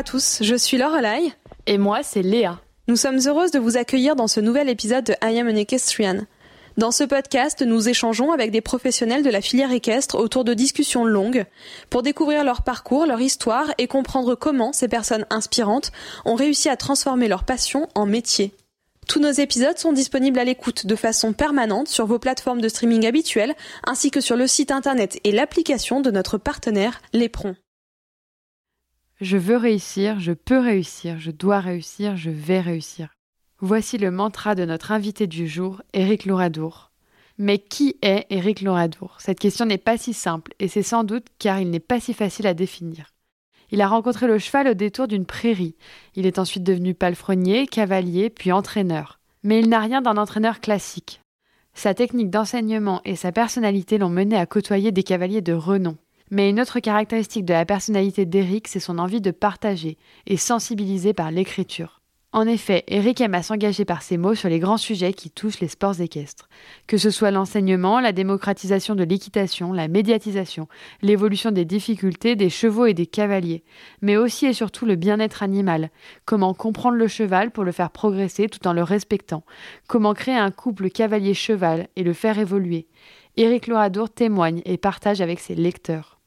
Bonjour à tous, je suis Lorelai. Et moi, c'est Léa. Nous sommes heureuses de vous accueillir dans ce nouvel épisode de I Am an Equestrian. Dans ce podcast, nous échangeons avec des professionnels de la filière équestre autour de discussions longues pour découvrir leur parcours, leur histoire et comprendre comment ces personnes inspirantes ont réussi à transformer leur passion en métier. Tous nos épisodes sont disponibles à l'écoute de façon permanente sur vos plateformes de streaming habituelles ainsi que sur le site internet et l'application de notre partenaire Lépron. Je veux réussir, je peux réussir, je dois réussir, je vais réussir. Voici le mantra de notre invité du jour, Éric Louradour. Mais qui est Éric Louradour? Cette question n'est pas si simple, et c'est sans doute car il n'est pas si facile à définir. Il a rencontré le cheval au détour d'une prairie. Il est ensuite devenu palefrenier, cavalier, puis entraîneur. Mais il n'a rien d'un entraîneur classique. Sa technique d'enseignement et sa personnalité l'ont mené à côtoyer des cavaliers de renom. Mais une autre caractéristique de la personnalité d'Éric, c'est son envie de partager et sensibiliser par l'écriture. En effet, Eric aime à s'engager par ses mots sur les grands sujets qui touchent les sports équestres. Que ce soit l'enseignement, la démocratisation de l'équitation, la médiatisation, l'évolution des difficultés des chevaux et des cavaliers, mais aussi et surtout le bien-être animal. Comment comprendre le cheval pour le faire progresser tout en le respectant? Comment créer un couple cavalier-cheval et le faire évoluer? Éric Loadour témoigne et partage avec ses lecteurs.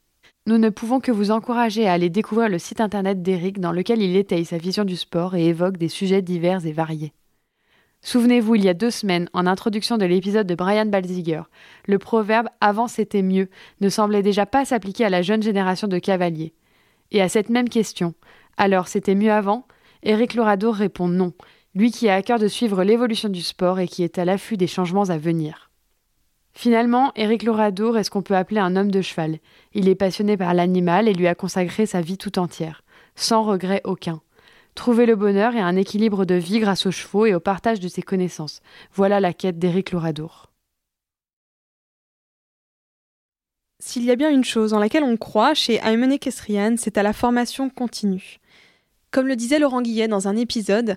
Nous ne pouvons que vous encourager à aller découvrir le site internet d'Eric dans lequel il étaye sa vision du sport et évoque des sujets divers et variés. Souvenez-vous, il y a deux semaines, en introduction de l'épisode de Brian Balziger, le proverbe Avant c'était mieux ne semblait déjà pas s'appliquer à la jeune génération de cavaliers. Et à cette même question, alors c'était mieux avant? Éric Loradour répond non, lui qui a à cœur de suivre l'évolution du sport et qui est à l'affût des changements à venir. Finalement, Éric Loradour est ce qu'on peut appeler un homme de cheval. Il est passionné par l'animal et lui a consacré sa vie tout entière, sans regret aucun. Trouver le bonheur et un équilibre de vie grâce aux chevaux et au partage de ses connaissances. Voilà la quête d'Éric Loradour. S'il y a bien une chose en laquelle on croit chez Aymen Equestrian, c'est à la formation continue. Comme le disait Laurent Guillet dans un épisode,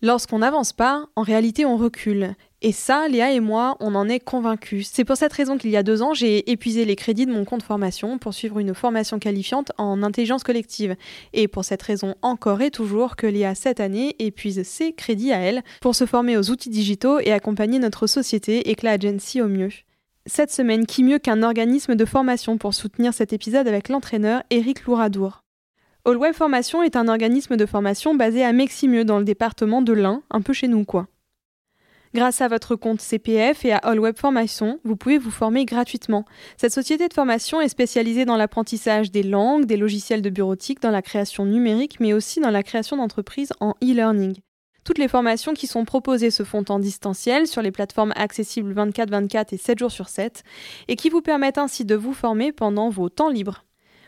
lorsqu'on n'avance pas, en réalité on recule. Et ça, Léa et moi, on en est convaincus. C'est pour cette raison qu'il y a deux ans, j'ai épuisé les crédits de mon compte formation pour suivre une formation qualifiante en intelligence collective. Et pour cette raison encore et toujours que Léa, cette année, épuise ses crédits à elle pour se former aux outils digitaux et accompagner notre société Eclat Agency au mieux. Cette semaine, qui mieux qu'un organisme de formation pour soutenir cet épisode avec l'entraîneur Eric Louradour. All Web Formation est un organisme de formation basé à Meximieux dans le département de l'Ain, un peu chez nous quoi. Grâce à votre compte CPF et à All Web Formation, vous pouvez vous former gratuitement. Cette société de formation est spécialisée dans l'apprentissage des langues, des logiciels de bureautique, dans la création numérique, mais aussi dans la création d'entreprises en e-learning. Toutes les formations qui sont proposées se font en distanciel sur les plateformes accessibles 24-24 et 7 jours sur 7 et qui vous permettent ainsi de vous former pendant vos temps libres.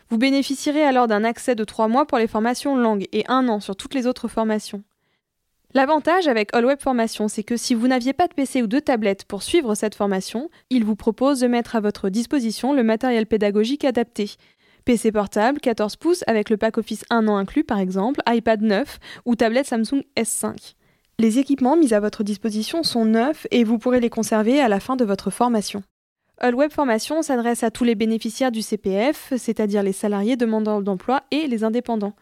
Vous bénéficierez alors d'un accès de 3 mois pour les formations langues et un an sur toutes les autres formations. L'avantage avec All Web Formation, c'est que si vous n'aviez pas de PC ou de tablette pour suivre cette formation, il vous propose de mettre à votre disposition le matériel pédagogique adapté. PC portable 14 pouces avec le pack Office 1 an inclus par exemple, iPad 9 ou tablette Samsung S5. Les équipements mis à votre disposition sont neufs et vous pourrez les conserver à la fin de votre formation. All Web Formation s'adresse à tous les bénéficiaires du CPF, c'est-à-dire les salariés demandeurs d'emploi et les indépendants.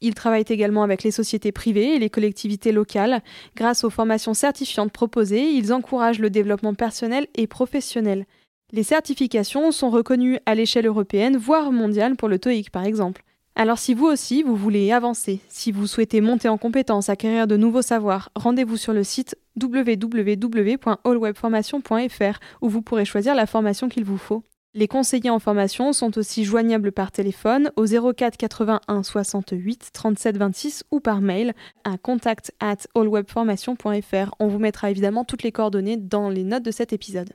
Ils travaillent également avec les sociétés privées et les collectivités locales. Grâce aux formations certifiantes proposées, ils encouragent le développement personnel et professionnel. Les certifications sont reconnues à l'échelle européenne, voire mondiale pour le TOEIC par exemple. Alors si vous aussi, vous voulez avancer, si vous souhaitez monter en compétences, acquérir de nouveaux savoirs, rendez-vous sur le site www.allwebformation.fr où vous pourrez choisir la formation qu'il vous faut. Les conseillers en formation sont aussi joignables par téléphone au 04 81 68 37 26 ou par mail à contact at allwebformation.fr. On vous mettra évidemment toutes les coordonnées dans les notes de cet épisode.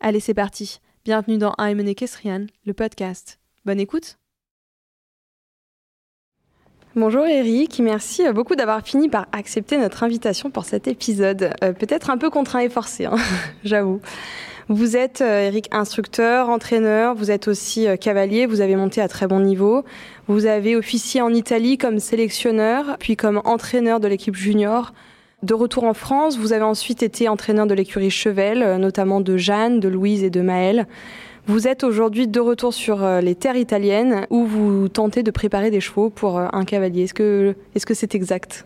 Allez, c'est parti. Bienvenue dans I'm an Equestrian, le podcast. Bonne écoute. Bonjour Eric, merci beaucoup d'avoir fini par accepter notre invitation pour cet épisode. Euh, peut-être un peu contraint et forcé, hein, j'avoue. Vous êtes, euh, Eric, instructeur, entraîneur, vous êtes aussi euh, cavalier, vous avez monté à très bon niveau. Vous avez officié en Italie comme sélectionneur, puis comme entraîneur de l'équipe junior. De retour en France, vous avez ensuite été entraîneur de l'écurie Chevel, euh, notamment de Jeanne, de Louise et de Maëlle. Vous êtes aujourd'hui de retour sur les terres italiennes où vous tentez de préparer des chevaux pour un cavalier. Est-ce que c'est exact?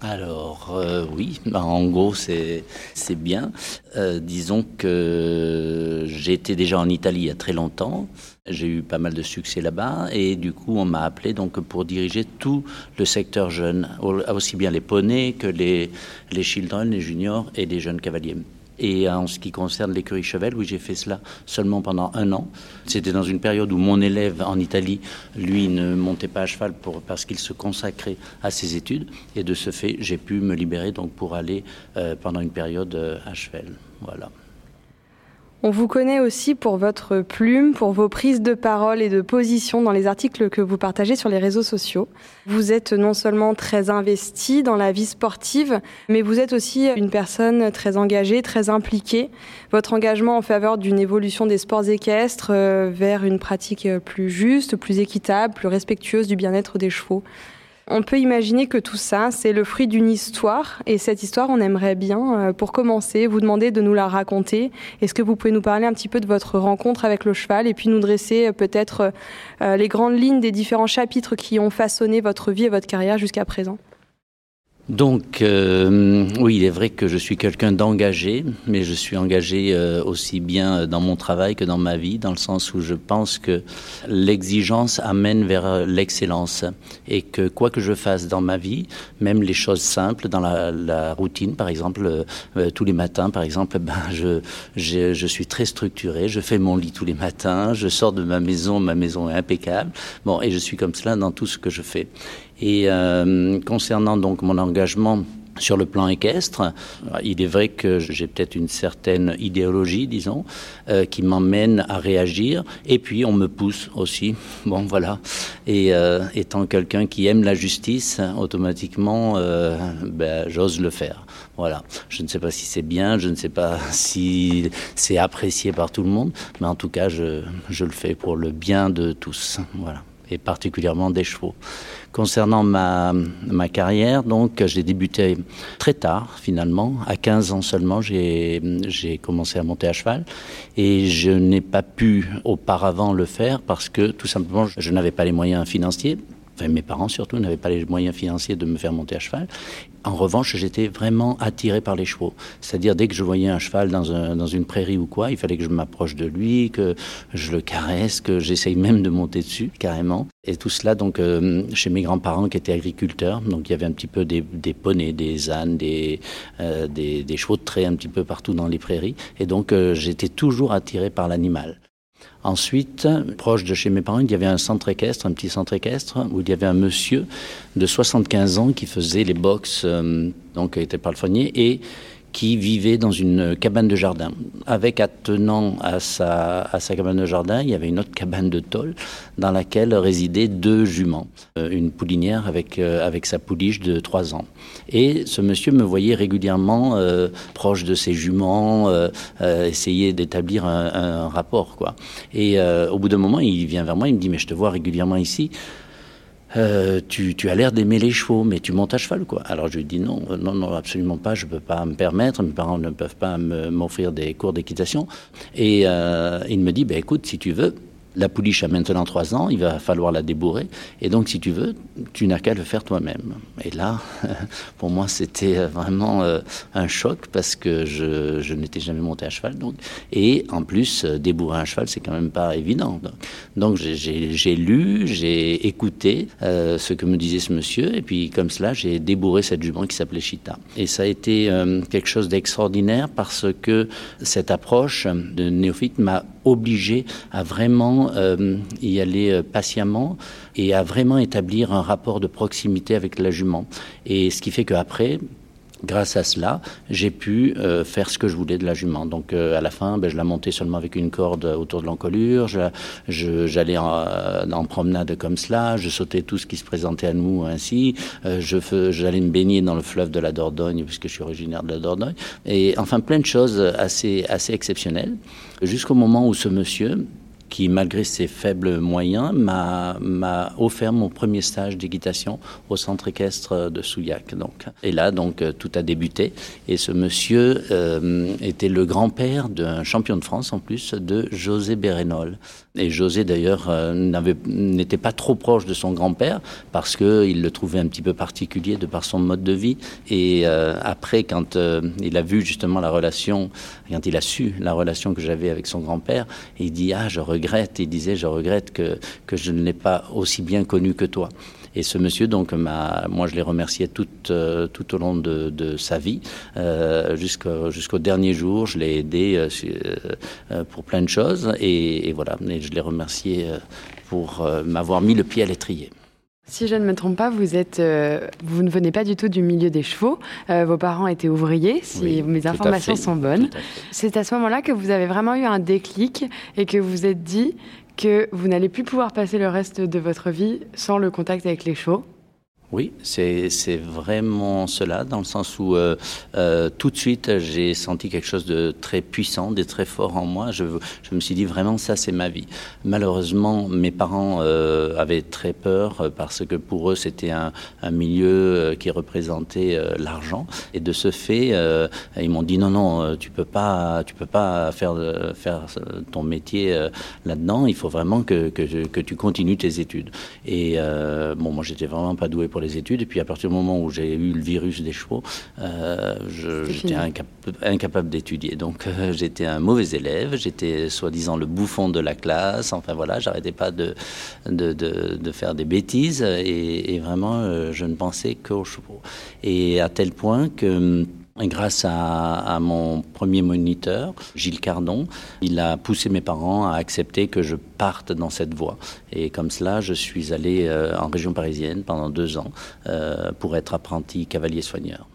Alors euh, oui, bah, en gros c'est bien. disons que été déjà en Italie il y a très longtemps. J'ai eu pas mal de succès là-bas et du coup on m'a appelé donc pour diriger tout le secteur jeune, aussi bien les poneys que les les children, les juniors et les jeunes cavaliers. Et en ce qui concerne l'écurie Chevel, oui, j'ai fait cela seulement pendant un an. C'était dans une période où mon élève en Italie, lui, ne montait pas à cheval parce qu'il se consacrait à ses études. Et de ce fait, j'ai pu me libérer donc pour aller euh, pendant une période euh, à cheval. Voilà. On vous connaît aussi pour votre plume, pour vos prises de parole et de position dans les articles que vous partagez sur les réseaux sociaux. Vous êtes non seulement très investi dans la vie sportive, mais vous êtes aussi une personne très engagée, très impliquée. Votre engagement en faveur d'une évolution des sports équestres euh, vers une pratique plus juste, plus équitable, plus respectueuse du bien-être des chevaux. On peut imaginer que tout ça, c'est le fruit d'une histoire. Et cette histoire, on aimerait bien, euh, pour commencer, vous demander de nous la raconter. Est-ce que vous pouvez nous parler un petit peu de votre rencontre avec le cheval et puis nous dresser euh, peut-être euh, les grandes lignes des différents chapitres qui ont façonné votre vie et votre carrière jusqu'à présent? Donc, euh, oui, il est vrai que je suis quelqu'un d'engagé, mais je suis engagé euh, aussi bien dans mon travail que dans ma vie, dans le sens où je pense que l'exigence amène vers l'excellence et que quoi que je fasse dans ma vie, même les choses simples, dans la, routine, par exemple, euh, tous les matins, par exemple, ben, je, je, je, suis très structuré, je fais mon lit tous les matins, je sors de ma maison, ma maison est impeccable, bon, et je suis comme cela dans tout ce que je fais. Et euh, concernant donc mon engagement sur le plan équestre, il est vrai que j'ai peut-être une certaine idéologie, disons, euh, qui m'emmène à réagir. Et puis on me pousse aussi. Bon, voilà. Et euh, étant quelqu'un qui aime la justice, automatiquement, euh, ben, j'ose le faire. Voilà. Je ne sais pas si c'est bien, je ne sais pas si c'est apprécié par tout le monde, mais en tout cas, je, je le fais pour le bien de tous. Voilà. Et particulièrement des chevaux. Concernant ma, carrière, donc j'ai débuté très tard finalement, à 15 ans seulement, j'ai commencé à monter à cheval. Et je n'ai pas pu auparavant le faire parce que tout simplement je n'avais pas les moyens financiers. Mes parents surtout n'avaient pas les moyens financiers de me faire monter à cheval. En revanche, j'étais vraiment attiré par les chevaux. C'est-à-dire, dès que je voyais un cheval dans, un, dans, une prairie ou quoi, il fallait que je m'approche de lui, que je le caresse, que j'essaye même de monter dessus, carrément. Et tout cela, donc, euh, chez mes grands-parents qui étaient agriculteurs. Donc, il y avait un petit peu des, poneys, des ânes, des, euh, des, des, chevaux de trait un petit peu partout dans les prairies. Et donc, euh, j'étais toujours attiré par l'animal. Ensuite, proche de chez mes parents, il y avait un centre équestre, un petit centre équestre, où il y avait un monsieur de 75 ans qui faisait les box, euh, donc était palefrenier, et qui vivait dans une cabane de jardin. Avec attenant à sa, à sa cabane de jardin, il y avait une autre cabane de tôle dans laquelle résidaient deux juments. Euh, une poulinière avec, euh, avec sa pouliche de trois ans. Et ce monsieur me voyait régulièrement euh, proche de ses juments, essayer d'établir un, un, rapport. Quoi. Et au bout d'un moment, il vient vers moi, il me dit, mais je te vois régulièrement ici. Euh, tu, tu, as l'air d'aimer les chevaux, mais tu montes à cheval, quoi. Alors je lui dis non, non, non, absolument pas, je ne peux pas me permettre, mes parents ne peuvent pas m'offrir des cours d'équitation. Et euh, il me dit, ben écoute, si tu veux, la pouliche a maintenant trois ans, il va falloir la débourrer. Et donc, si tu veux, tu n'as qu'à le faire toi-même. Et là, pour moi, c'était vraiment euh, un choc parce que je, n'étais jamais monté à cheval. Donc. Et en plus, euh, débourrer un cheval, c'est quand même pas évident. Donc, j'ai lu, j'ai écouté euh, ce que me disait ce monsieur. Et puis, comme cela, j'ai débourré cette jument qui s'appelait Chita. Et ça a été quelque chose d'extraordinaire parce que cette approche de néophyte m'a obligé à vraiment euh, y aller euh, patiemment et à vraiment établir un rapport de proximité avec la jument. Et ce qui fait qu'après, grâce à cela, j'ai pu euh, faire ce que je voulais de la jument. Donc à la fin, ben, je la montais seulement avec une corde autour de l'encolure, j'allais en, promenade comme cela, je sautais tout ce qui se présentait à nous ainsi, j'allais me baigner dans le fleuve de la Dordogne, puisque je suis originaire de la Dordogne, et enfin plein de choses assez, assez exceptionnelles, jusqu'au moment où ce monsieur qui, malgré ses faibles moyens, m'a offert mon premier stage d'équitation au centre équestre de Souillac. Donc. Et là, donc, tout a débuté. Et ce monsieur euh, était le grand-père d'un champion de France, en plus, de José Bérénol. Et José, d'ailleurs, euh, n'était pas trop proche de son grand-père parce qu'il le trouvait un petit peu particulier de par son mode de vie. Et euh, après, quand il a vu justement la relation, quand il a su la relation que j'avais avec son grand-père, il dit Ah, je regrette. Il disait Je regrette que, que je ne l'ai pas aussi bien connu que toi. Et ce monsieur, donc, moi, je l'ai remercié tout, euh, tout au long de, sa vie, euh, jusqu'au dernier jour. Je l'ai aidé euh, pour plein de choses. Et, voilà, et je l'ai remercié pour m'avoir mis le pied à l'étrier. Si je ne me trompe pas, vous êtes, vous ne venez pas du tout du milieu des chevaux. vos parents étaient ouvriers, si mes informations sont bonnes. C'est à ce moment-là que vous avez vraiment eu un déclic et que vous vous êtes dit que vous n'allez plus pouvoir passer le reste de votre vie sans le contact avec les chevaux oui, c'est vraiment cela, dans le sens où euh, euh, tout de suite j'ai senti quelque chose de très puissant, de très fort en moi. Je, me suis dit vraiment ça c'est ma vie. Malheureusement, mes parents euh, avaient très peur parce que pour eux c'était un, milieu qui représentait l'argent et de ce fait ils m'ont dit non non tu peux pas tu peux pas faire ton métier là-dedans. Il faut vraiment que, que, que, tu continues tes études. Et bon moi j'étais vraiment pas doué pour les études. Et puis à partir du moment où j'ai eu le virus des chevaux, euh, j'étais incapable d'étudier. Donc euh, j'étais un mauvais élève, j'étais soi-disant le bouffon de la classe. Enfin voilà, j'arrêtais pas de, de, de, faire des bêtises. Et, vraiment, euh, je ne pensais qu'aux chevaux. Et à tel point que grâce à, mon premier moniteur, Gilles Cardon, il a poussé mes parents à accepter que je parte dans cette voie. Et comme cela, je suis allé euh, en région parisienne pendant deux ans euh, pour être apprenti cavalier soigneur.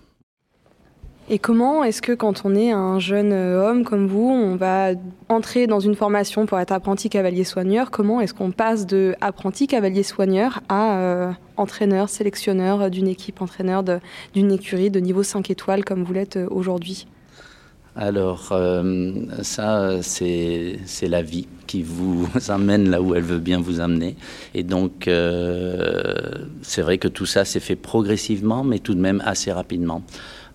Et comment est-ce que quand on est un jeune euh, homme comme vous, on va entrer dans une formation pour être apprenti cavalier soigneur Comment est-ce qu'on passe de apprenti cavalier soigneur à euh, entraîneur, sélectionneur d'une équipe, entraîneur d'une écurie de niveau 5 étoiles comme vous l'êtes euh, aujourd'hui? Alors, ça, c'est la vie qui vous amène là où elle veut bien vous amener. Et donc, c'est vrai que tout ça s'est fait progressivement, mais tout de même assez rapidement.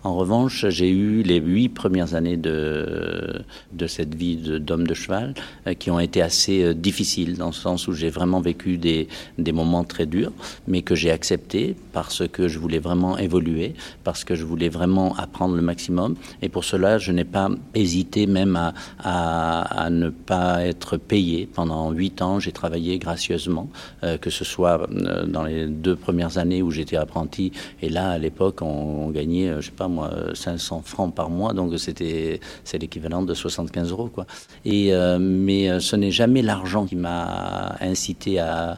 En revanche, j'ai eu les huit premières années de, de cette vie d'homme de, cheval euh, qui ont été assez euh, difficiles, dans le sens où j'ai vraiment vécu des, des moments très durs, mais que j'ai accepté parce que je voulais vraiment évoluer, parce que je voulais vraiment apprendre le maximum. Et pour cela, je n'ai pas hésité même à, à, à, ne pas être payé. Pendant huit ans, j'ai travaillé gracieusement, euh, que ce soit dans les deux premières années où j'étais apprenti, et là, à l'époque, on, on gagnait, je sais pas, moi, 500 francs par mois, donc c'était c'est l'équivalent de 75 euros, quoi. Et euh, mais euh, ce n'est jamais l'argent qui m'a incité à,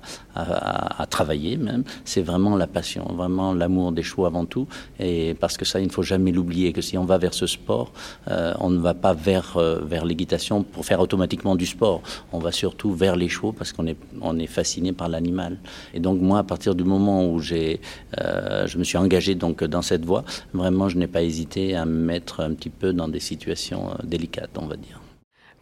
travailler, même. C'est vraiment la passion, vraiment l'amour des chevaux avant tout, et parce que ça, il ne faut jamais l'oublier que si on va vers ce sport, euh, on ne va pas vers vers l'équitation pour faire automatiquement du sport. On va surtout vers les chevaux parce qu'on est on est fasciné par l'animal. Et donc moi, à partir du moment où j'ai je me suis engagé donc dans cette voie, vraiment je n'ai pas hésité à me mettre un petit peu dans des situations euh, délicates, on va dire.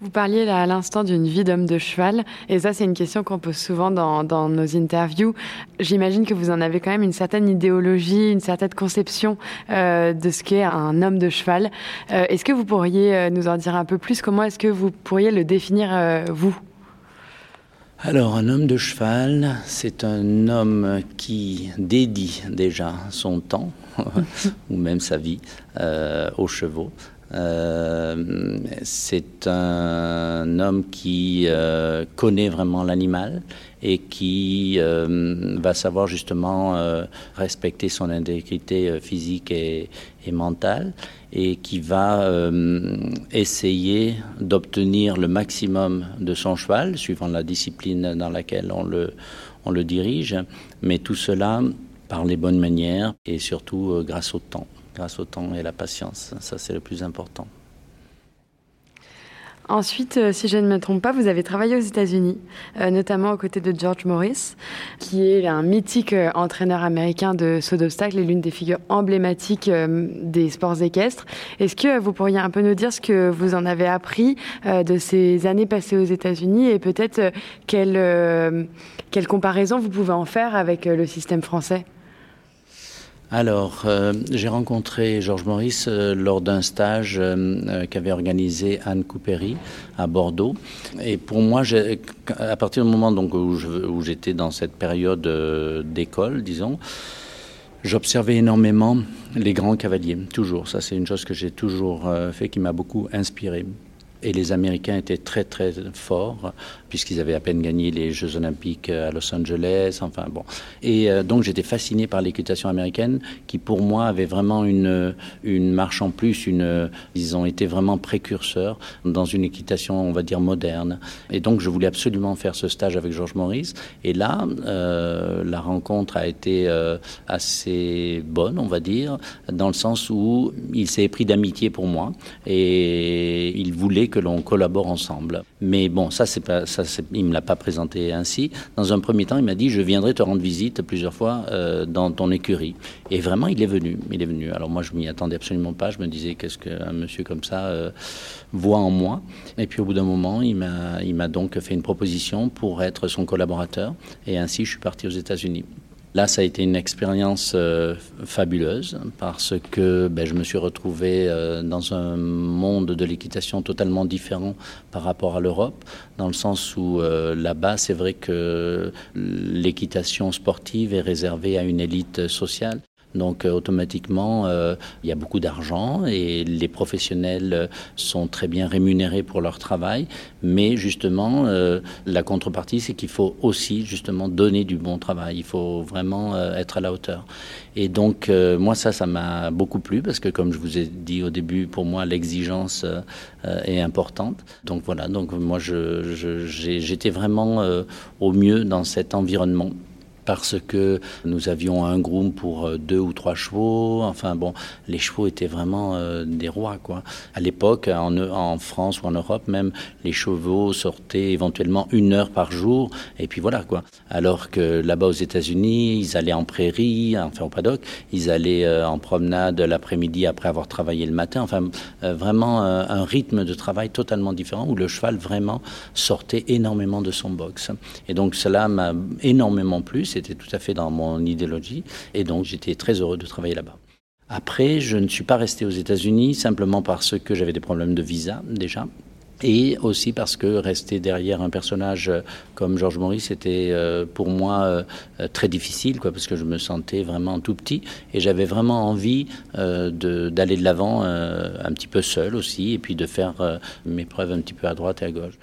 Vous parliez là à l'instant d'une vie d'homme de cheval, et ça c'est une question qu'on pose souvent dans, nos interviews. J'imagine que vous en avez quand même une certaine idéologie, une certaine conception euh, de ce qu'est un homme de cheval. Euh, est-ce que vous pourriez nous en dire un peu plus? Comment est-ce que vous pourriez le définir vous? Alors, un homme de cheval, c'est un homme qui dédie déjà son temps, ou même sa vie, euh, aux chevaux. Euh, c'est un homme qui euh, connaît vraiment l'animal et qui va savoir justement respecter son intégrité physique et, mentale et qui va euh, essayer d'obtenir le maximum de son cheval, suivant la discipline dans laquelle on le, dirige, mais tout cela par les bonnes manières et surtout euh, grâce au temps, grâce au temps et la patience. Ça, c'est le plus important. Ensuite, euh, si je ne me trompe pas, vous avez travaillé aux États-Unis, euh, notamment aux côtés de George Morris, qui est un mythique euh, entraîneur américain de saut d'obstacle et l'une des figures emblématiques des sports équestres. Est-ce que vous pourriez un peu nous dire ce que vous en avez appris de ces années passées aux États-Unis et peut-être quelle, quelle comparaison vous pouvez en faire avec le système français? Alors, euh, j'ai rencontré Georges Maurice euh, lors d'un stage euh, qu'avait organisé Anne Coupéry à Bordeaux. Et pour moi, à partir du moment donc, où j'étais dans cette période d'école, disons, j'observais énormément les grands cavaliers, toujours. Ça, c'est une chose que j'ai toujours fait, qui m'a beaucoup inspiré. Et les Américains étaient très très forts, puisqu'ils avaient à peine gagné les Jeux Olympiques à Los Angeles, enfin bon. Et euh, donc j'étais fasciné par l'équitation américaine, qui pour moi avait vraiment une, une marche en plus, ils ont été vraiment précurseurs dans une équitation, on va dire, moderne. Et donc je voulais absolument faire ce stage avec Georges Maurice. Et là, euh, la rencontre a été euh, assez bonne, on va dire, dans le sens où il s'est pris d'amitié pour moi et il voulait que l'on collabore ensemble. Mais bon, ça, c'est pas, il me l'a pas présenté ainsi. Dans un premier temps, il m'a dit je viendrai te rendre visite plusieurs fois euh, dans ton écurie. Et vraiment, il est venu. Il est venu. Alors moi, je m'y attendais absolument pas. Je me disais qu'est-ce qu'un monsieur comme ça euh, voit en moi? Et puis au bout d'un moment, il m'a donc fait une proposition pour être son collaborateur. Et ainsi, je suis parti aux États-Unis. Là, ça a été une expérience euh, fabuleuse parce que ben, je me suis retrouvé euh, dans un monde de l'équitation totalement différent par rapport à l'Europe, dans le sens où euh, là-bas, c'est vrai que l'équitation sportive est réservée à une élite sociale. Donc euh, automatiquement, euh, il y a beaucoup d'argent et les professionnels euh, sont très bien rémunérés pour leur travail. Mais justement, la contrepartie, c'est qu'il faut aussi justement donner du bon travail. Il faut vraiment être à la hauteur. Et donc moi, ça, ça m'a beaucoup plu parce que comme je vous ai dit au début, pour moi, l'exigence est importante. Donc voilà, donc moi, j'étais vraiment au mieux dans cet environnement parce que nous avions un groom pour euh, deux ou trois chevaux. Enfin bon, les chevaux étaient vraiment euh, des rois quoi. À l'époque, en, France ou en Europe même, les chevaux sortaient éventuellement une heure par jour et puis voilà quoi. Alors que là-bas aux États-Unis, ils allaient en prairie, enfin au paddock, ils allaient euh, en promenade l'après-midi après avoir travaillé le matin. Enfin vraiment un rythme de travail totalement différent où le cheval vraiment sortait énormément de son box. Et donc cela m'a énormément plu c'était tout à fait dans mon idéologie, et donc j'étais très heureux de travailler là-bas. Après, je ne suis pas resté aux États-Unis simplement parce que j'avais des problèmes de visa déjà. Et aussi parce que rester derrière un personnage comme Georges Maurice était euh, pour moi euh, très difficile, quoi, parce que je me sentais vraiment tout petit et j'avais vraiment envie euh, d'aller de l'avant un petit peu seul aussi et puis de faire mes preuves un petit peu à droite et à gauche.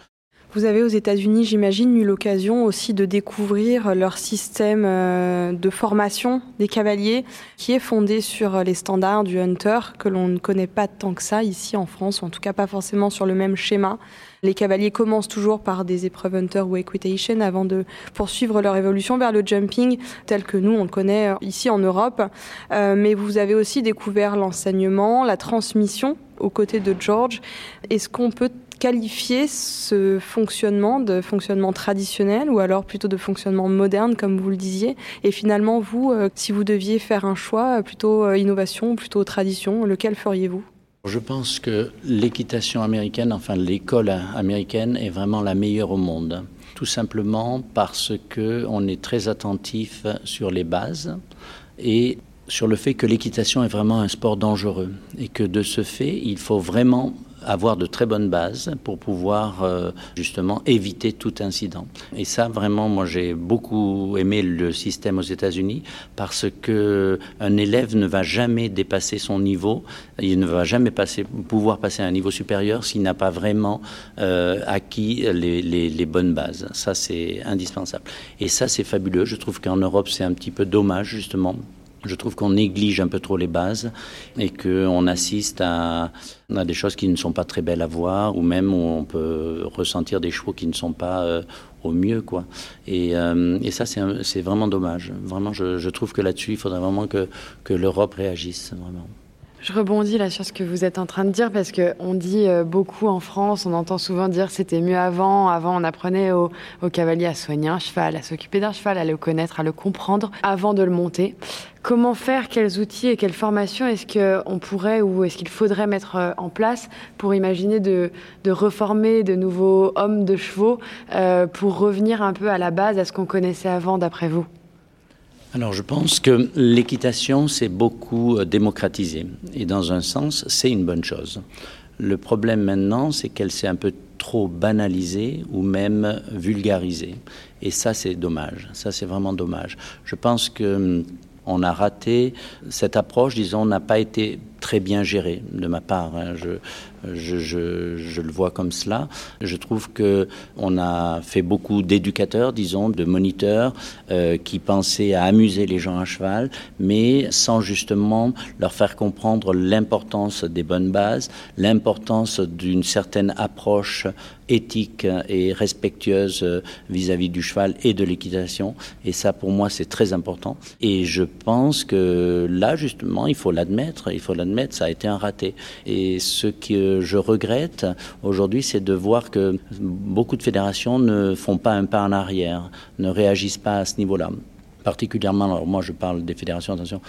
Vous avez aux États-Unis, j'imagine, eu l'occasion aussi de découvrir leur système euh, de formation des cavaliers qui est fondé sur les standards du hunter que l'on ne connaît pas tant que ça ici en France, en tout cas pas forcément sur le même schéma. Les cavaliers commencent toujours par des épreuves hunter ou equitation avant de poursuivre leur évolution vers le jumping tel que nous on le connaît euh, ici en Europe. Euh, mais vous avez aussi découvert l'enseignement, la transmission aux côtés de George. Est-ce qu'on peut qualifier ce fonctionnement de fonctionnement traditionnel ou alors plutôt de fonctionnement moderne, comme vous le disiez Et finalement, vous, euh, si vous deviez faire un choix, plutôt euh, innovation, plutôt tradition, lequel feriez-vous? Je pense que l'équitation américaine, enfin l'école américaine, est vraiment la meilleure au monde. Tout simplement parce que on est très attentif sur les bases et sur le fait que l'équitation est vraiment un sport dangereux et que de ce fait, il faut vraiment avoir de très bonnes bases pour pouvoir euh, justement éviter tout incident. Et ça, vraiment, moi, j'ai beaucoup aimé le système aux États-Unis parce que un élève ne va jamais dépasser son niveau, il ne va jamais passer, pouvoir passer à un niveau supérieur s'il n'a pas vraiment euh, acquis les, les, les bonnes bases. Ça, c'est indispensable. Et ça, c'est fabuleux. Je trouve qu'en Europe, c'est un petit peu dommage, justement, je trouve qu'on néglige un peu trop les bases et qu'on assiste à, des choses qui ne sont pas très belles à voir ou même on peut ressentir des chevaux qui ne sont pas euh, au mieux. quoi. Et, euh, et ça, c'est vraiment dommage. Vraiment, je, je trouve que là-dessus, il faudrait vraiment que, que l'Europe réagisse. Vraiment. Je rebondis là sur ce que vous êtes en train de dire parce qu'on dit euh, beaucoup en France, on entend souvent dire c'était mieux avant. Avant, on apprenait au, au cavalier à soigner un cheval, à s'occuper d'un cheval, à le connaître, à le comprendre avant de le monter. Comment faire? Quels outils et quelles formations est-ce qu'on pourrait ou est-ce qu'il faudrait mettre euh, en place pour imaginer de, de reformer de nouveaux hommes de chevaux euh, pour revenir un peu à la base, à ce qu'on connaissait avant, d'après vous? Alors je pense que l'équitation s'est beaucoup euh, démocratisée et dans un sens c'est une bonne chose. Le problème maintenant c'est qu'elle s'est un peu trop banalisée ou même vulgarisée et ça c'est dommage, ça c'est vraiment dommage. Je pense que hum, a raté cette approche, disons, n'a pas été très bien gérée de ma part. Hein. Je, je, je, je, le vois comme cela. Je trouve que on a fait beaucoup d'éducateurs, disons, de moniteurs euh, qui pensaient à amuser les gens à cheval, mais sans justement leur faire comprendre l'importance des bonnes bases, l'importance d'une certaine approche éthique et respectueuse vis-à-vis -vis du cheval et de l'équitation. Et ça, pour moi, c'est très important. Et je pense que là, justement, il faut l'admettre. Il faut l'admettre, ça a été un raté. Et ce que je regrette aujourd'hui, c'est de voir que beaucoup de fédérations ne font pas un pas en arrière, ne réagissent pas à ce niveau-là particulièrement, alors moi je parle des fédérations, attention,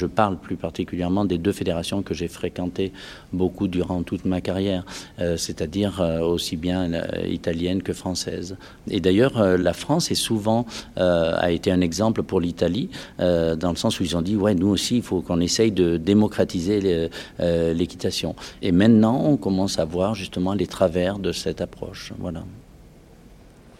je parle plus particulièrement des deux fédérations que j'ai fréquentées beaucoup durant toute ma carrière, euh, c'est-à-dire euh, aussi bien euh, italienne que française. Et d'ailleurs, euh, la France est souvent a été un exemple pour l'Italie, dans le sens où ils ont dit, ouais, nous aussi, il faut qu'on essaye de démocratiser l'équitation. Et maintenant, on commence à voir justement les travers de cette approche. Voilà.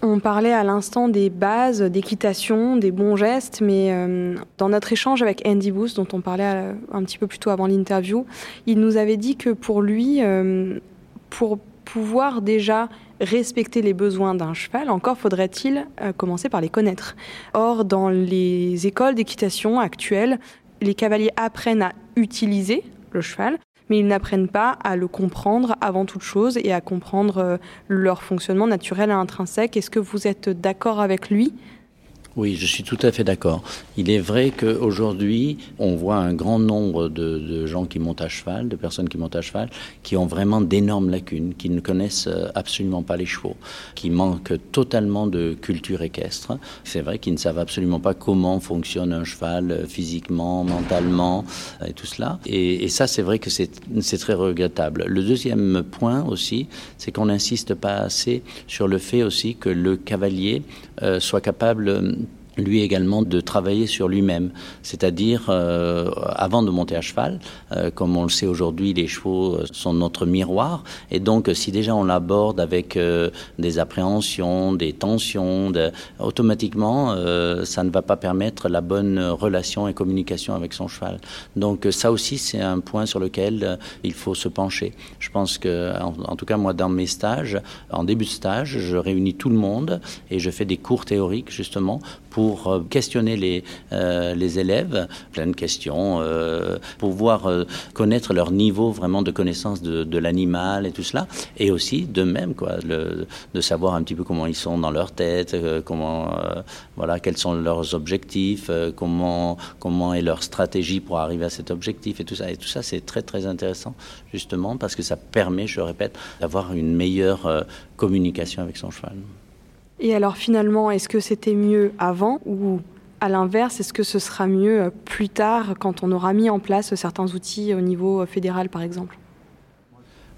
On parlait à l'instant des bases d'équitation, des bons gestes, mais euh, dans notre échange avec Andy Booth, dont on parlait à, un petit peu plus tôt avant l'interview, il nous avait dit que pour lui, euh, pour pouvoir déjà respecter les besoins d'un cheval, encore faudrait-il euh, commencer par les connaître. Or, dans les écoles d'équitation actuelles, les cavaliers apprennent à utiliser le cheval, mais ils n'apprennent pas à le comprendre avant toute chose et à comprendre euh, leur fonctionnement naturel et intrinsèque. Est-ce que vous êtes d'accord avec lui? Oui, je suis tout à fait d'accord. Il est vrai qu'aujourd'hui, on voit un grand nombre de, gens qui montent à cheval, de personnes qui montent à cheval, qui ont vraiment d'énormes lacunes, qui ne connaissent euh, absolument pas les chevaux, qui manquent totalement de culture équestre. C'est vrai qu'ils ne savent absolument pas comment fonctionne un cheval euh, physiquement, mentalement, euh, et tout cela. Et, ça, c'est vrai que c'est très regrettable. Le deuxième point aussi, c'est qu'on n'insiste pas assez sur le fait aussi que le cavalier soit capable lui également de travailler sur lui-même, c'est-à-dire euh, avant de monter à cheval, euh, comme on le sait aujourd'hui, les chevaux euh, sont notre miroir, et donc si déjà on l'aborde avec des appréhensions, des tensions, automatiquement ça ne va pas permettre la bonne relation et communication avec son cheval. Donc ça aussi c'est un point sur lequel il faut se pencher. Je pense que, en, tout cas moi dans mes stages, en début de stage, je réunis tout le monde et je fais des cours théoriques justement pour euh, questionner les, euh, les élèves, plein de questions, euh, pouvoir euh, connaître leur niveau vraiment de connaissance de, l'animal et tout cela, et aussi de même quoi, de savoir un petit peu comment ils sont dans leur tête, comment voilà quels sont leurs objectifs, comment comment est leur stratégie pour arriver à cet objectif et tout ça et tout ça c'est très très intéressant justement parce que ça permet, je répète, d'avoir une meilleure communication avec son cheval. Et alors finalement, est-ce que c'était mieux avant ou à l'inverse, est-ce que ce sera mieux euh, plus tard quand on aura mis en place certains outils au niveau euh, fédéral par exemple?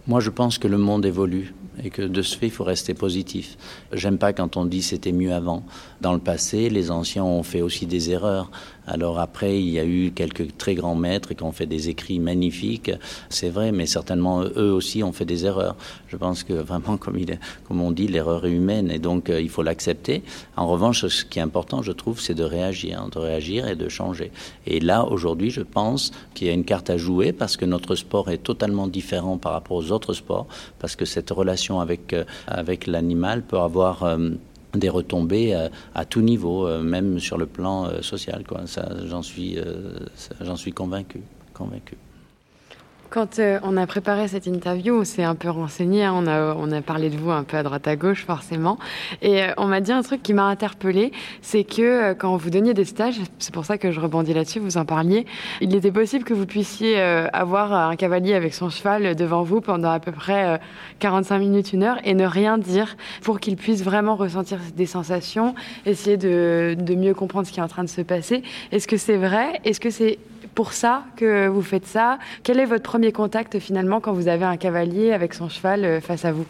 Moi je pense que le monde évolue et que de ce fait il faut rester positif. J'aime pas quand on dit c'était mieux avant. Dans le passé, les anciens ont fait aussi des erreurs. Alors après, il y a eu quelques très grands maîtres qui ont fait des écrits magnifiques, c'est vrai, mais certainement eux aussi ont fait des erreurs. Je pense que vraiment, comme, on dit, l'erreur est humaine et donc euh, il faut l'accepter. En revanche, ce qui est important, je trouve, c'est de réagir, de réagir et de changer. Et là, aujourd'hui, je pense qu'il y a une carte à jouer parce que notre sport est totalement différent par rapport aux autres sports, parce que cette relation avec, euh, avec l'animal peut avoir... Euh, des retombées à, à, tout niveau, euh, même sur le plan euh, social. J'en suis, euh, j'en suis convaincu. Quand euh, on a préparé cette interview, on s'est un peu renseigné, hein. on, a, on a parlé de vous un peu à droite à gauche forcément, et euh, on m'a dit un truc qui m'a interpellée, c'est que euh, quand vous donniez des stages, c'est pour ça que je rebondis là-dessus, vous en parliez, il était possible que vous puissiez avoir un cavalier avec son cheval devant vous pendant à peu près 45 minutes, une heure, et ne rien dire pour qu'il puisse vraiment ressentir des sensations, essayer de, de mieux comprendre ce qui est en train de se passer. Est-ce que c'est vrai? Est-ce que c'est pour ça que vous faites ça. Quel est votre premier contact finalement quand vous avez un cavalier avec son cheval euh, face à vous?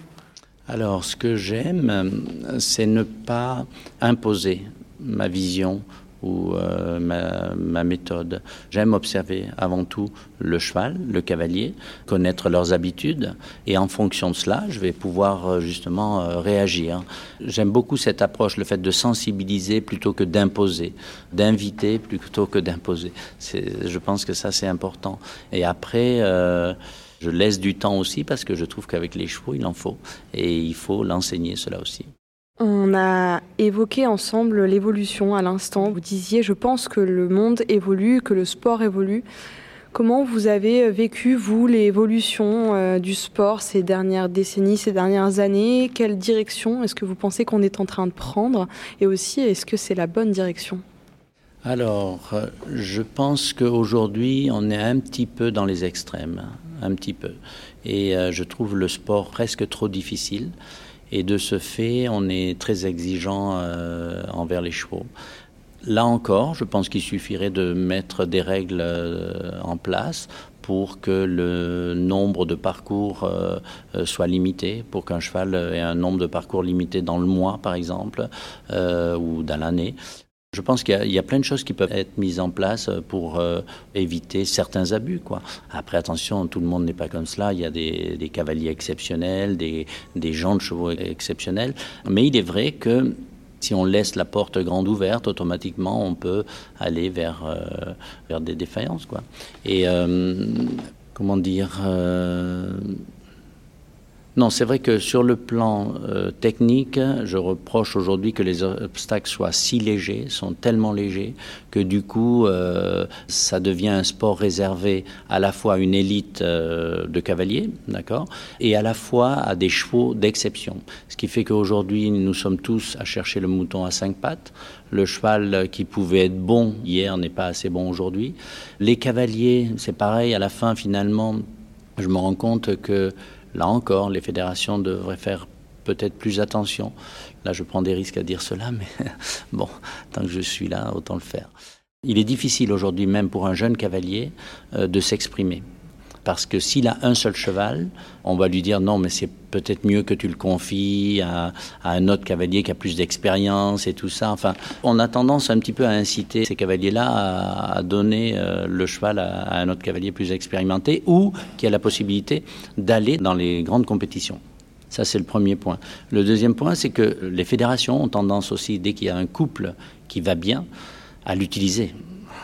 Alors, ce que j'aime, c'est ne pas imposer ma vision ou euh, ma, méthode. J'aime observer avant tout le cheval, le cavalier, connaître leurs habitudes et en fonction de cela, je vais pouvoir euh, justement euh, réagir. J'aime beaucoup cette approche, le fait de sensibiliser plutôt que d'imposer, d'inviter plutôt que d'imposer. Je pense que ça c'est important. Et après, je laisse du temps aussi parce que je trouve qu'avec les chevaux, il en faut et il faut l'enseigner cela aussi. On a évoqué ensemble l'évolution à l'instant. Vous disiez, je pense que le monde évolue, que le sport évolue. Comment vous avez vécu, vous, l'évolution euh, du sport ces dernières décennies, ces dernières années? Quelle direction est-ce que vous pensez qu'on est en train de prendre? Et aussi, est-ce que c'est la bonne direction? Alors, euh, je pense qu'aujourd'hui, on est un petit peu dans les extrêmes, un petit peu. Et euh, je trouve le sport presque trop difficile. Et de ce fait, on est très exigeant euh, envers les chevaux. Là encore, je pense qu'il suffirait de mettre des règles euh, en place pour que le nombre de parcours euh, soit limité, pour qu'un cheval ait un nombre de parcours limité dans le mois, par exemple, ou dans l'année. Je pense qu'il y, a plein de choses qui peuvent être mises en place pour euh, éviter certains abus. Après, attention, tout le monde n'est pas comme cela. Il y a des, cavaliers exceptionnels, des, gens de chevaux exceptionnels. Mais il est vrai que si on laisse la porte grande ouverte, automatiquement, on peut aller vers, euh, vers des défaillances. Et euh, comment dire non, c'est vrai que sur le plan euh, technique, je reproche aujourd'hui que les obstacles soient si légers, sont tellement légers, que du coup, euh, ça devient un sport réservé à la fois à une élite euh, de cavaliers, d'accord, et à la fois à des chevaux d'exception. Ce qui fait qu'aujourd'hui, nous sommes tous à chercher le mouton à cinq pattes. Le cheval qui pouvait être bon hier n'est pas assez bon aujourd'hui. Les cavaliers, c'est pareil, à la fin, finalement, je me rends compte que Là encore, les fédérations devraient faire peut-être plus attention. Là, je prends des risques à dire cela, mais bon, tant que je suis là, autant le faire. Il est difficile aujourd'hui, même pour un jeune cavalier, euh, de s'exprimer. Parce que s'il a un seul cheval, on va lui dire non, mais c'est peut-être mieux que tu le confies à, un autre cavalier qui a plus d'expérience et tout ça. Enfin, on a tendance un petit peu à inciter ces cavaliers-là à, donner euh, le cheval à, un autre cavalier plus expérimenté ou qui a la possibilité d'aller dans les grandes compétitions. Ça, c'est le premier point. Le deuxième point, c'est que les fédérations ont tendance aussi, dès qu'il y a un couple qui va bien, à l'utiliser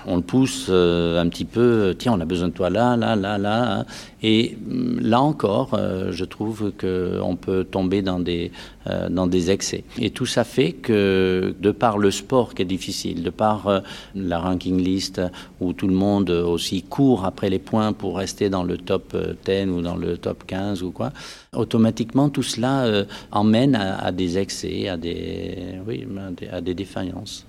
on le pousse euh, un petit peu, tiens, on a besoin de toi là, là, là, là. Hein. Et mm, là encore, euh, je trouve qu'on peut tomber dans des, euh, dans des excès. Et tout ça fait que, de par le sport qui est difficile, de par la ranking list où tout le monde aussi court après les points pour rester dans le top 10 ou dans le top 15 ou quoi, automatiquement tout cela emmène à, des excès, à des, oui, à des défaillances.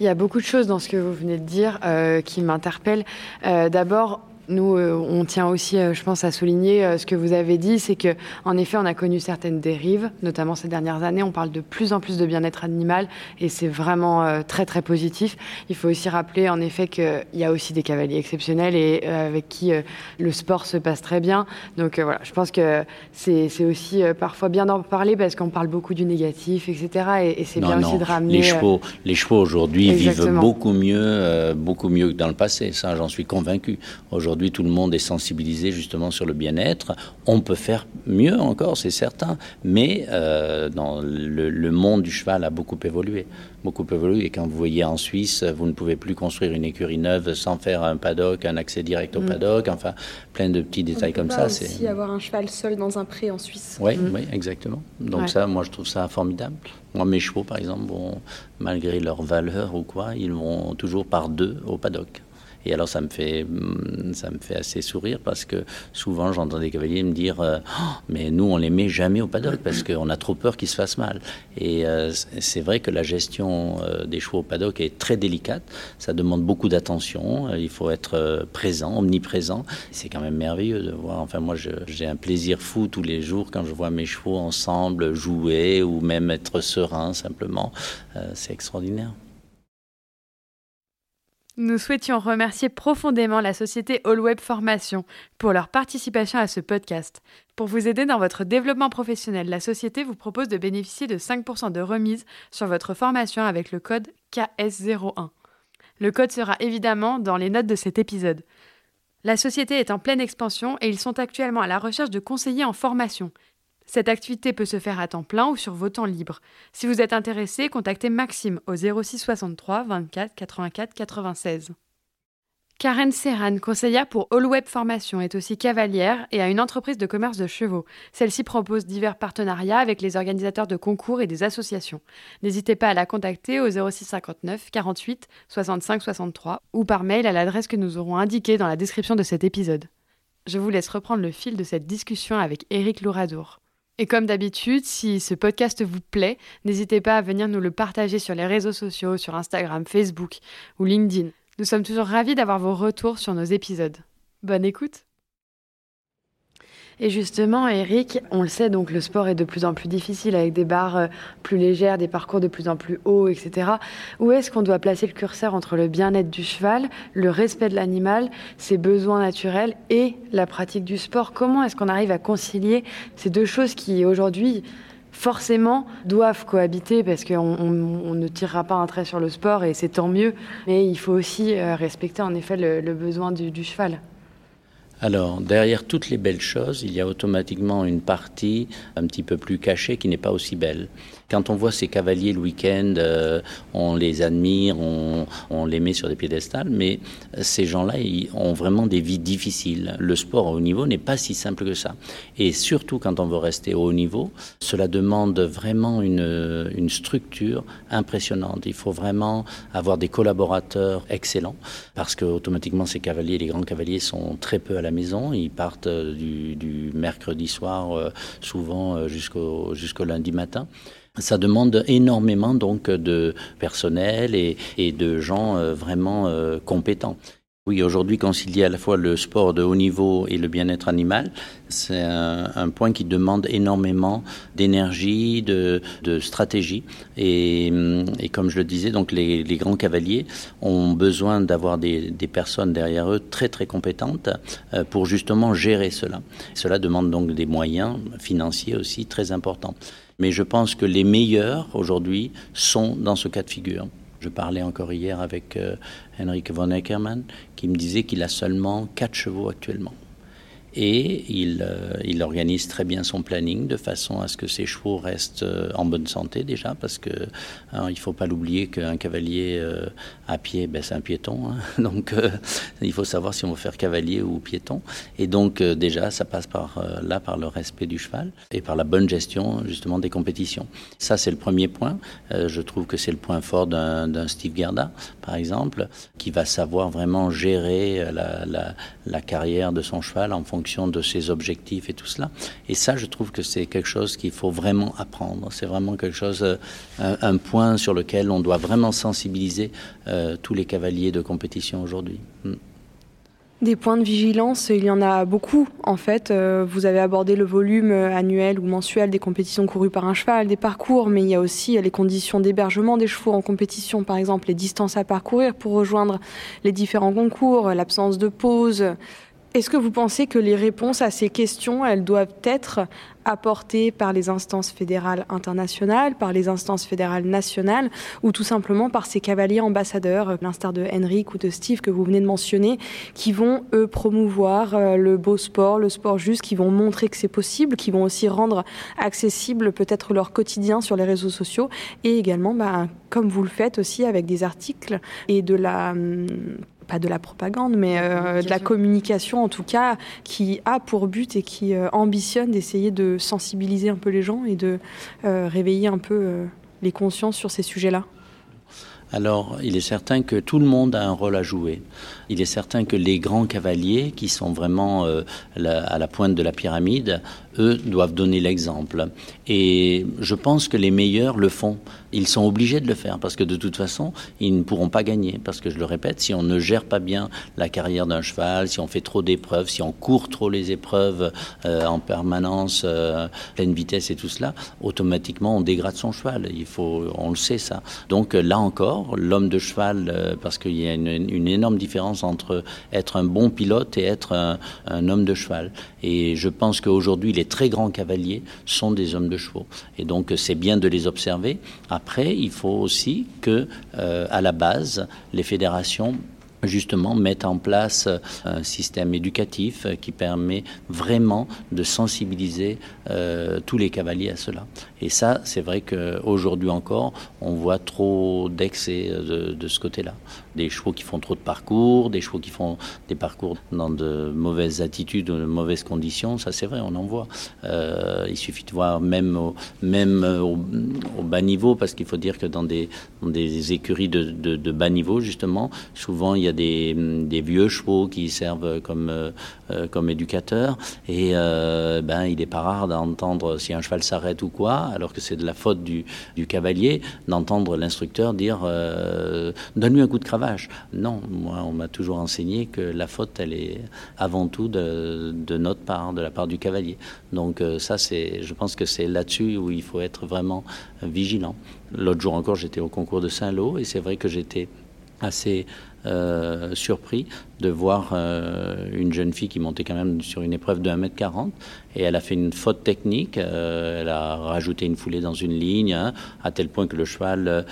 Il y a beaucoup de choses dans ce que vous venez de dire euh, qui m'interpellent. Euh, D'abord, nous, euh, on tient aussi, euh, je pense, à souligner euh, ce que vous avez dit, c'est que, en effet, on a connu certaines dérives, notamment ces dernières années. On parle de plus en plus de bien-être animal, et c'est vraiment très très positif. Il faut aussi rappeler, en effet, qu'il y a aussi des cavaliers exceptionnels et avec qui le sport se passe très bien. Donc voilà, je pense que c'est aussi parfois bien d'en parler parce qu'on parle beaucoup du négatif, etc. Et, c'est bien aussi de ramener. Les chevaux, les chevaux aujourd'hui vivent beaucoup mieux, beaucoup mieux que dans le passé. Ça, j'en suis convaincu. Aujourd'hui Aujourd'hui, tout le monde est sensibilisé justement sur le bien-être. On peut faire mieux encore, c'est certain, mais euh, dans le, monde du cheval a beaucoup évolué, beaucoup évolué. Et quand vous voyez en Suisse, vous ne pouvez plus construire une écurie neuve sans faire un paddock, un accès direct au mm. paddock, enfin plein de petits détails comme ça. C'est aussi avoir un cheval seul dans un pré en Suisse. Oui, mm. oui, exactement. Donc ça, moi, je trouve ça formidable. Moi, mes chevaux, par exemple, malgré leur valeur ou quoi, ils vont toujours par deux au paddock. Et alors ça me fait, mm, ça me fait assez sourire parce que souvent j'entends des cavaliers me dire euh, oh, mais nous on les met jamais au paddock parce qu'on a trop peur qu'ils se fassent mal. Et euh, c'est vrai que la gestion euh, des chevaux au paddock est très délicate. Ça demande beaucoup d'attention. Il faut être présent, omniprésent. C'est quand même merveilleux de voir. Enfin moi j'ai un plaisir fou tous les jours quand je vois mes chevaux ensemble jouer ou même être serein simplement. c'est extraordinaire. Nous souhaitions remercier profondément la société All Web Formation pour leur participation à ce podcast. Pour vous aider dans votre développement professionnel, la société vous propose de bénéficier de 5% de remise sur votre formation avec le code KS01. Le code sera évidemment dans les notes de cet épisode. La société est en pleine expansion et ils sont actuellement à la recherche de conseillers en formation. Cette activité peut se faire à temps plein ou sur vos temps libres. Si vous êtes intéressé, contactez Maxime au 06 63 24 84 96. Karen Serran, conseillère pour All Web Formation, est aussi cavalière et a une entreprise de commerce de chevaux. Celle-ci propose divers partenariats avec les organisateurs de concours et des associations. N'hésitez pas à la contacter au 06 59 48 65 63 ou par mail à l'adresse que nous aurons indiquée dans la description de cet épisode. Je vous laisse reprendre le fil de cette discussion avec Éric Louradour. Et comme d'habitude, si ce podcast vous plaît, n'hésitez pas à venir nous le partager sur les réseaux sociaux, sur Instagram, Facebook ou LinkedIn. Nous sommes toujours ravis d'avoir vos retours sur nos épisodes. Bonne écoute et justement, Eric, on le sait, donc le sport est de plus en plus difficile avec des barres euh, plus légères, des parcours de plus en plus hauts, etc. Où est-ce qu'on doit placer le curseur entre le bien-être du cheval, le respect de l'animal, ses besoins naturels et la pratique du sport? Comment est-ce qu'on arrive à concilier ces deux choses qui aujourd'hui forcément doivent cohabiter? Parce qu'on ne tirera pas un trait sur le sport et c'est tant mieux, mais il faut aussi euh, respecter en effet le, besoin du cheval. Alors, derrière toutes les belles choses, il y a automatiquement une partie un petit peu plus cachée qui n'est pas aussi belle. Quand on voit ces cavaliers le week-end, euh, on les admire, on, les met sur des piédestals, mais ces gens-là ont vraiment des vies difficiles. Le sport au haut niveau n'est pas si simple que ça. Et surtout quand on veut rester au haut niveau, cela demande vraiment une, structure impressionnante. Il faut vraiment avoir des collaborateurs excellents parce que automatiquement ces cavaliers, les grands cavaliers, sont très peu à la maison. Ils partent euh, du, mercredi soir, euh, souvent jusqu'au lundi matin. Ça demande énormément donc de personnel et, de gens euh, vraiment euh, compétents. Oui, aujourd'hui, concilier à la fois le sport de haut niveau et le bien-être animal, c'est un, point qui demande énormément d'énergie, de, stratégie. Et, comme je le disais, donc les, grands cavaliers ont besoin d'avoir des, des, personnes derrière eux très très compétentes euh, pour justement gérer cela. Cela demande donc des moyens financiers aussi très importants. Mais je pense que les meilleurs aujourd'hui sont dans ce cas de figure. Je parlais encore hier avec euh, Henrik von Eckermann qui me disait qu'il a seulement quatre chevaux actuellement et il, euh, il, organise très bien son planning de façon à ce que ses chevaux restent euh, en bonne santé déjà, parce que hein, il faut pas l'oublier qu'un cavalier euh, à pied, ben, c'est un piéton, hein. donc il faut savoir si on veut faire cavalier ou piéton, et donc déjà ça passe par là par le respect du cheval et par la bonne gestion justement des compétitions. Ça c'est le premier point. je trouve que c'est le point fort d'un Steve Gerda, par exemple, qui va savoir vraiment gérer la, la, la carrière de son cheval en fonction de ses objectifs et tout cela. Et ça, je trouve que c'est quelque chose qu'il faut vraiment apprendre. C'est vraiment quelque chose, euh, un, point sur lequel on doit vraiment sensibiliser euh, tous les cavaliers de compétition aujourd'hui. Hmm. Des points de vigilance, il y en a beaucoup en fait. Euh, vous avez abordé le volume annuel ou mensuel des compétitions courues par un cheval, des parcours, mais il y a aussi les conditions d'hébergement des chevaux en compétition, par exemple les distances à parcourir pour rejoindre les différents concours, l'absence de pause, est-ce que vous pensez que les réponses à ces questions, elles doivent être apportées par les instances fédérales internationales, par les instances fédérales nationales, ou tout simplement par ces cavaliers ambassadeurs, l'instar de Henrik ou de Steve que vous venez de mentionner, qui vont, eux, promouvoir euh, le beau sport, le sport juste, qui vont montrer que c'est possible, qui vont aussi rendre accessible peut-être leur quotidien sur les réseaux sociaux, et également, bah, comme vous le faites aussi avec des articles et de la hum, pas de la propagande, mais euh, de la communication en tout cas, qui a pour but et qui euh, ambitionne d'essayer de sensibiliser un peu les gens et de euh, réveiller un peu les consciences sur ces sujets-là Alors, il est certain que tout le monde a un rôle à jouer. Il est certain que les grands cavaliers, qui sont vraiment euh, à la pointe de la pyramide, eux doivent donner l'exemple. Et je pense que les meilleurs le font. Ils sont obligés de le faire parce que de toute façon, ils ne pourront pas gagner. Parce que je le répète, si on ne gère pas bien la carrière d'un cheval, si on fait trop d'épreuves, si on court trop les épreuves euh, en permanence, euh, pleine vitesse et tout cela, automatiquement on dégrade son cheval. Il faut, on le sait ça. Donc là encore, l'homme de cheval, euh, parce qu'il y a une, énorme différence entre être un bon pilote et être un, homme de cheval. Et je pense qu'aujourd'hui, les très grands cavaliers sont des hommes de chevaux. Et donc c'est bien de les observer. Il faut aussi que, euh, à la base, les fédérations justement mettent en place un système éducatif qui permet vraiment de sensibiliser euh, tous les cavaliers à cela. Et ça, c'est vrai qu'aujourd'hui encore, on voit trop d'excès de, de, ce côté-là des chevaux qui font trop de parcours, des chevaux qui font des parcours dans de mauvaises attitudes de mauvaises conditions. Ça, c'est vrai, on en voit. Euh, il suffit de voir même au, bas niveau, parce qu'il faut dire que dans des, écuries de, bas niveau, justement, souvent il y a des, vieux chevaux qui servent comme, euh, comme éducateurs. Et euh, ben, il n'est pas rare d'entendre si un cheval s'arrête ou quoi, alors que c'est de la faute du, du cavalier, d'entendre l'instructeur dire donne-lui un coup de cravate non, moi, on m'a toujours enseigné que la faute, elle est avant tout de, notre part, de la part du cavalier. Donc euh, ça, c'est, je pense que c'est là-dessus où il faut être vraiment vigilant. L'autre jour encore, j'étais au concours de Saint-Lô et c'est vrai que j'étais assez euh, surpris de voir euh, une jeune fille qui montait quand même sur une épreuve de 1m40 et elle a fait une faute technique, euh, elle a rajouté une foulée dans une ligne hein, à tel point que le cheval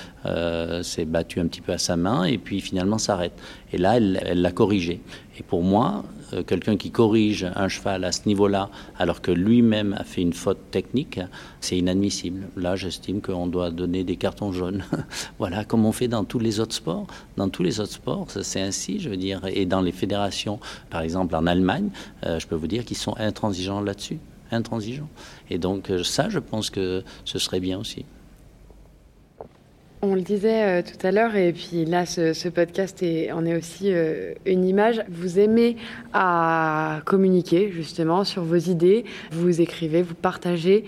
s'est battu un petit peu à sa main et puis finalement s'arrête. Et là, elle l'a corrigé. Et pour moi, euh, quelqu'un qui corrige un cheval à ce niveau-là, alors que lui-même a fait une faute technique, c'est inadmissible. Là, j'estime qu'on doit donner des cartons jaunes. voilà, comme on fait dans tous les autres sports. Dans tous les autres sports, c'est ainsi, je veux dire. Et dans les fédérations, par exemple en Allemagne, euh, je peux vous dire qu'ils sont intransigeants là-dessus. Intransigeants. Et donc, euh, ça, je pense que ce serait bien aussi. On le disait euh, tout à l'heure, et puis là, ce, podcast en est aussi euh, une image. Vous aimez à communiquer justement sur vos idées, vous écrivez, vous partagez.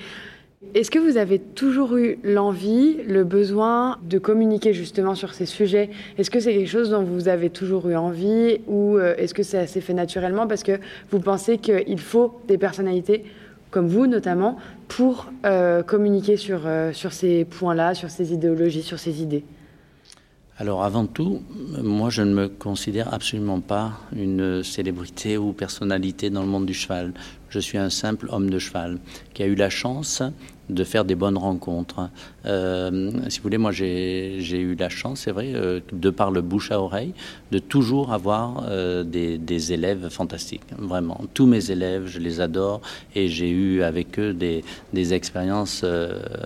Est-ce que vous avez toujours eu l'envie, le besoin de communiquer justement sur ces sujets? Est-ce que c'est quelque chose dont vous avez toujours eu envie ou est-ce que ça s'est fait naturellement parce que vous pensez qu'il faut des personnalités comme vous notamment, pour euh, communiquer sur, euh, sur ces points-là, sur ces idéologies, sur ces idées alors avant tout, moi je ne me considère absolument pas une célébrité ou personnalité dans le monde du cheval. Je suis un simple homme de cheval qui a eu la chance de faire des bonnes rencontres. Euh, si vous voulez, moi j'ai eu la chance, c'est vrai, euh, de par le bouche à oreille, de toujours avoir euh, des, élèves fantastiques, vraiment. Tous mes élèves, je les adore et j'ai eu avec eux des, expériences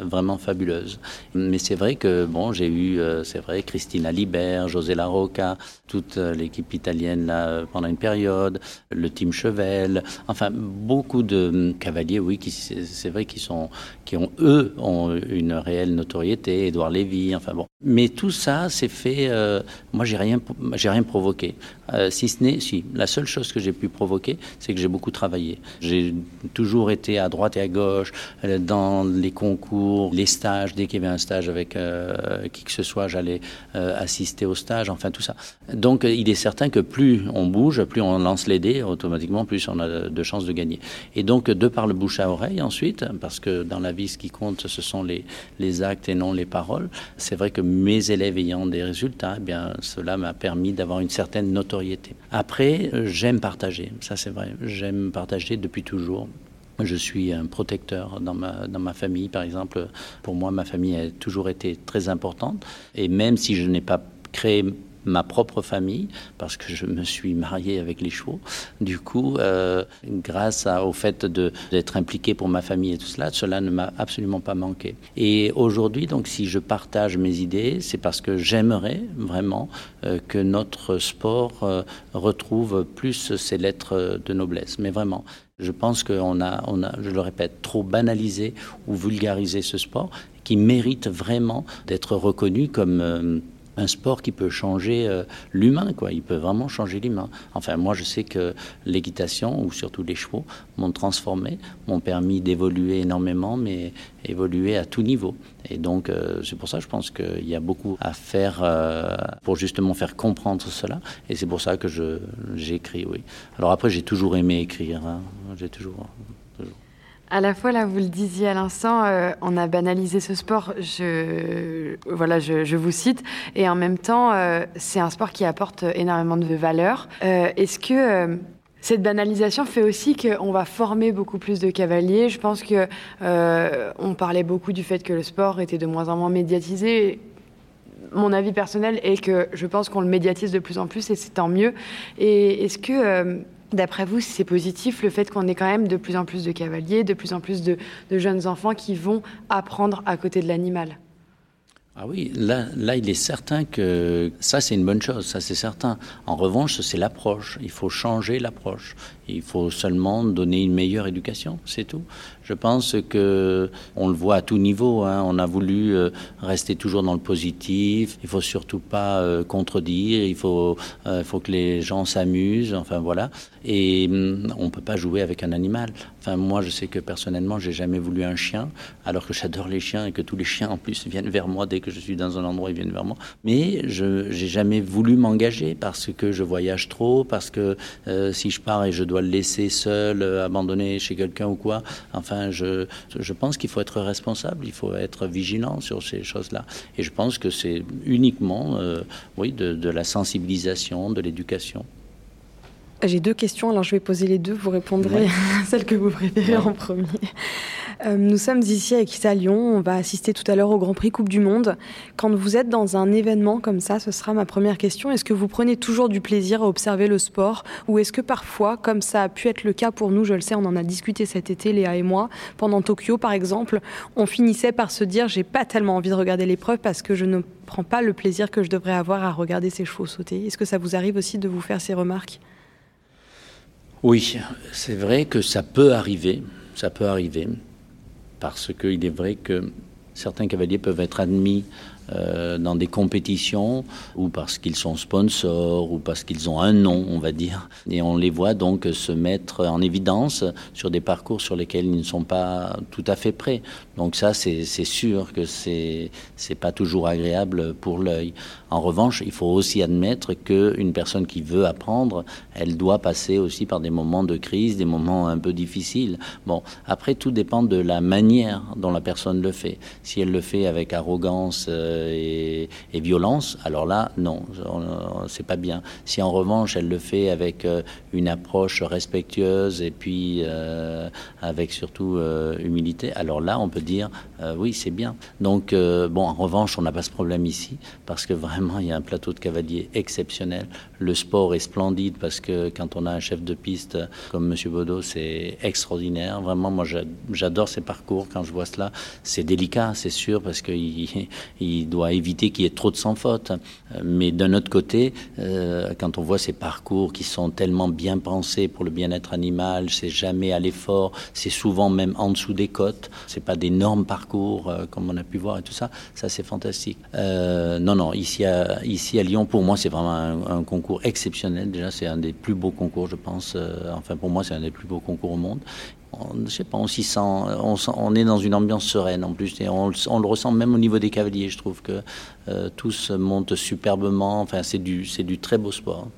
vraiment fabuleuses. Mais c'est vrai que, bon, j'ai eu, c'est vrai, Christina Libert, José Larocca, toute l'équipe italienne là, pendant une période, le team Chevel, enfin beaucoup de cavaliers, oui, c'est vrai, qui sont qui ont eux une réelle notoriété, Édouard Lévy, enfin bon. Mais tout ça, c'est fait. Euh, moi, j'ai rien, j'ai rien provoqué. Euh, si ce n'est, si, la seule chose que j'ai pu provoquer, c'est que j'ai beaucoup travaillé. J'ai toujours été à droite et à gauche, euh, dans les concours, les stages. Dès qu'il y avait un stage avec qui que ce soit, j'allais assister au stage, enfin tout ça. Donc, il est certain que plus on bouge, plus on lance les dés, automatiquement, plus on a de chances de gagner. Et donc, de par le bouche à oreille ensuite, parce que dans la vie, ce qui compte, ce sont les, les actes et non les paroles. C'est vrai que mes élèves ayant des résultats, eh bien, cela m'a permis d'avoir une certaine notoriété. Après, j'aime partager, ça c'est vrai, j'aime partager depuis toujours. Je suis un protecteur dans ma, dans ma famille, par exemple. Pour moi, ma famille a toujours été très importante. Et même si je n'ai pas créé ma propre famille, parce que je me suis marié avec les chevaux. Du coup, euh, grâce au fait d'être impliqué pour ma famille et tout cela, cela ne m'a absolument pas manqué. Et aujourd'hui, donc, si je partage mes idées, c'est parce que j'aimerais vraiment euh, que notre sport euh, retrouve plus ses lettres de noblesse. Mais vraiment, je pense qu'on a, a, je le répète, trop banalisé ou vulgarisé ce sport qui mérite vraiment d'être reconnu comme un sport qui peut changer euh, l'humain, quoi. Il peut vraiment changer l'humain. Enfin, moi, je sais que l'équitation, ou surtout les chevaux, m'ont transformé, m'ont permis d'évoluer énormément, mais évoluer à tout niveau. Et donc, euh, c'est pour ça, je pense qu'il y a beaucoup à faire euh, pour justement faire comprendre cela. Et c'est pour ça que j'écris, oui. Alors après, j'ai toujours aimé écrire. Hein. J'ai toujours à la fois, là, vous le disiez à l'instant, euh, on a banalisé ce sport, je, voilà, je, vous cite, et en même temps, euh, c'est un sport qui apporte énormément de valeur. Euh, est-ce que cette banalisation fait aussi qu'on va former beaucoup plus de cavaliers? Je pense que on parlait beaucoup du fait que le sport était de moins en moins médiatisé mon avis personnel est que je pense qu'on le médiatise de plus en plus et c'est tant mieux. Et est-ce que D'après vous, c'est positif le fait qu'on ait quand même de plus en plus de cavaliers, de plus en plus de, jeunes enfants qui vont apprendre à côté de l'animal? Ah oui, là, là, il est certain que ça, c'est une bonne chose, ça, c'est certain. En revanche, c'est l'approche. Il faut changer l'approche. Il faut seulement donner une meilleure éducation, c'est tout. Je pense que on le voit à tout niveau. Hein. On a voulu euh, rester toujours dans le positif. Il faut surtout pas euh, contredire. Il faut, euh, faut que les gens s'amusent. Enfin voilà. Et hum, on peut pas jouer avec un animal. Enfin moi, je sais que personnellement, j'ai jamais voulu un chien, alors que j'adore les chiens et que tous les chiens en plus viennent vers moi dès que je suis dans un endroit, ils viennent vers moi. Mais je j'ai jamais voulu m'engager parce que je voyage trop, parce que si je pars et je dois le laisser seul, abandonné chez quelqu'un ou quoi. Enfin je, je pense qu'il faut être responsable, il faut être vigilant sur ces choses-là. Et je pense que c'est uniquement, euh, oui, de, la sensibilisation, de l'éducation. J'ai deux questions, alors je vais poser les deux, vous répondrez à celle que vous préférez en premier. Euh, nous sommes ici avec Issa. On va assister tout à l'heure au Grand Prix Coupe du Monde. Quand vous êtes dans un événement comme ça, ce sera ma première question. Est-ce que vous prenez toujours du plaisir à observer le sport ou est-ce que parfois, comme ça a pu être le cas pour nous, je le sais, on en a discuté cet été, Léa et moi, pendant Tokyo par exemple, on finissait par se dire j'ai pas tellement envie de regarder l'épreuve parce que je ne prends pas le plaisir que je devrais avoir à regarder ces chevaux sauter. Est-ce que ça vous arrive aussi de vous faire ces remarques? Oui, c'est vrai que ça peut arriver. Ça peut arriver parce qu'il est vrai que certains cavaliers peuvent être admis euh, dans des compétitions ou parce qu'ils sont sponsors ou parce qu'ils ont un nom, on va dire. Et on les voit donc se mettre en évidence sur des parcours sur lesquels ils ne sont pas tout à fait prêts. Donc ça, c'est sûr que c'est c'est pas toujours agréable pour l'œil. En revanche, il faut aussi admettre qu'une personne qui veut apprendre, elle doit passer aussi par des moments de crise, des moments un peu difficiles. Bon, après, tout dépend de la manière dont la personne le fait. Si elle le fait avec arrogance, euh, et, violence, alors là, non, c'est pas bien. Si en revanche elle le fait avec euh, une approche respectueuse et puis euh, avec surtout euh, humilité, alors là, on peut dire oui, c'est bien. Donc, bon, en revanche, on n'a pas ce problème ici parce que vraiment, il y a un plateau de cavaliers exceptionnel. Le sport est splendide parce que quand on a un chef de piste comme Monsieur Baudot, c'est extraordinaire. Vraiment, moi, j'adore ces parcours. Quand je vois cela, c'est délicat, c'est sûr, parce qu'il il doit éviter qu'il y ait trop de sans faute. Mais d'un autre côté, euh, quand on voit ces parcours qui sont tellement bien pensés pour le bien-être animal, c'est jamais à l'effort, c'est souvent même en dessous des côtes, c'est pas d'énormes parcours euh, comme on a pu voir et tout ça, ça c'est fantastique. Euh, non, non, ici à, ici à Lyon, pour moi, c'est vraiment un, concours exceptionnel. Déjà, c'est un des plus beaux concours, je pense. enfin, pour moi, c'est un des plus beaux concours au monde on, sais pas, on s'y sent, on, est dans une ambiance sereine en plus, on, le ressent même au niveau des cavaliers. Je trouve que euh, tous montent superbement. Enfin, c'est du, c'est du très beau sport.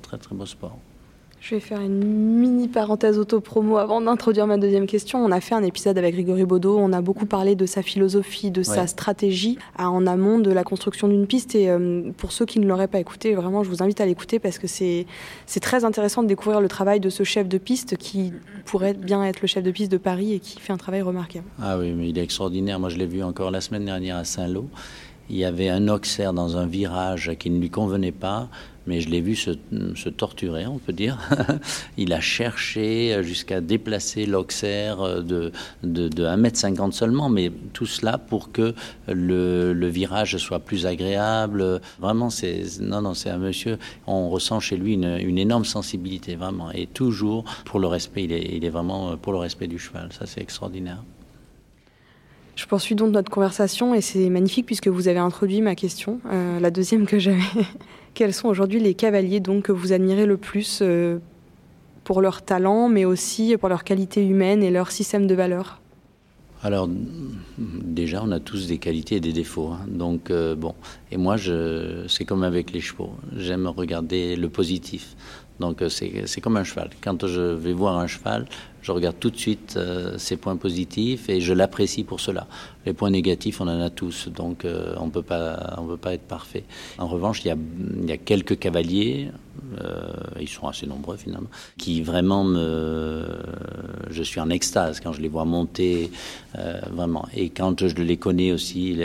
Je vais faire une mini parenthèse auto-promo avant d'introduire ma deuxième question. On a fait un épisode avec Grégory Baudot. On a beaucoup parlé de sa philosophie, de sa stratégie en amont de la construction d'une piste. Et euh, pour ceux qui ne l'auraient pas écouté, vraiment, je vous invite à l'écouter parce que c'est très intéressant de découvrir le travail de ce chef de piste qui pourrait bien être le chef de piste de Paris et qui fait un travail remarquable. Ah oui, mais il est extraordinaire. Moi, je l'ai vu encore la semaine dernière à Saint-Lô. Il y avait un Auxerre dans un virage qui ne lui convenait pas mais je l'ai vu se, torturer, on peut dire. il a cherché jusqu'à déplacer l'Auxerre de, de, de 1m50 seulement, mais tout cela pour que le, virage soit plus agréable. Vraiment, c'est non, non, un monsieur. On ressent chez lui une, énorme sensibilité, vraiment, et toujours pour le respect. Il est, il est vraiment pour le respect du cheval. Ça, c'est extraordinaire. Je poursuis donc notre conversation et c'est magnifique puisque vous avez introduit ma question, euh, la deuxième que j'avais. Quels sont aujourd'hui les cavaliers donc que vous admirez le plus euh, pour leur talent, mais aussi pour leur qualité humaine et leur système de valeurs? Alors, déjà, on a tous des qualités et des défauts. Hein. Donc, euh, bon. Et moi, c'est comme avec les chevaux. J'aime regarder le positif. Donc, c'est comme un cheval. Quand je vais voir un cheval, je regarde tout de suite euh, ses points positifs et je l'apprécie pour cela. Les points négatifs, on en a tous, donc euh, on on peut pas être parfait. En revanche, il y a, quelques cavaliers, euh, ils sont assez nombreux finalement, qui vraiment me, je suis en extase quand je les vois monter, vraiment. Et quand je les connais aussi,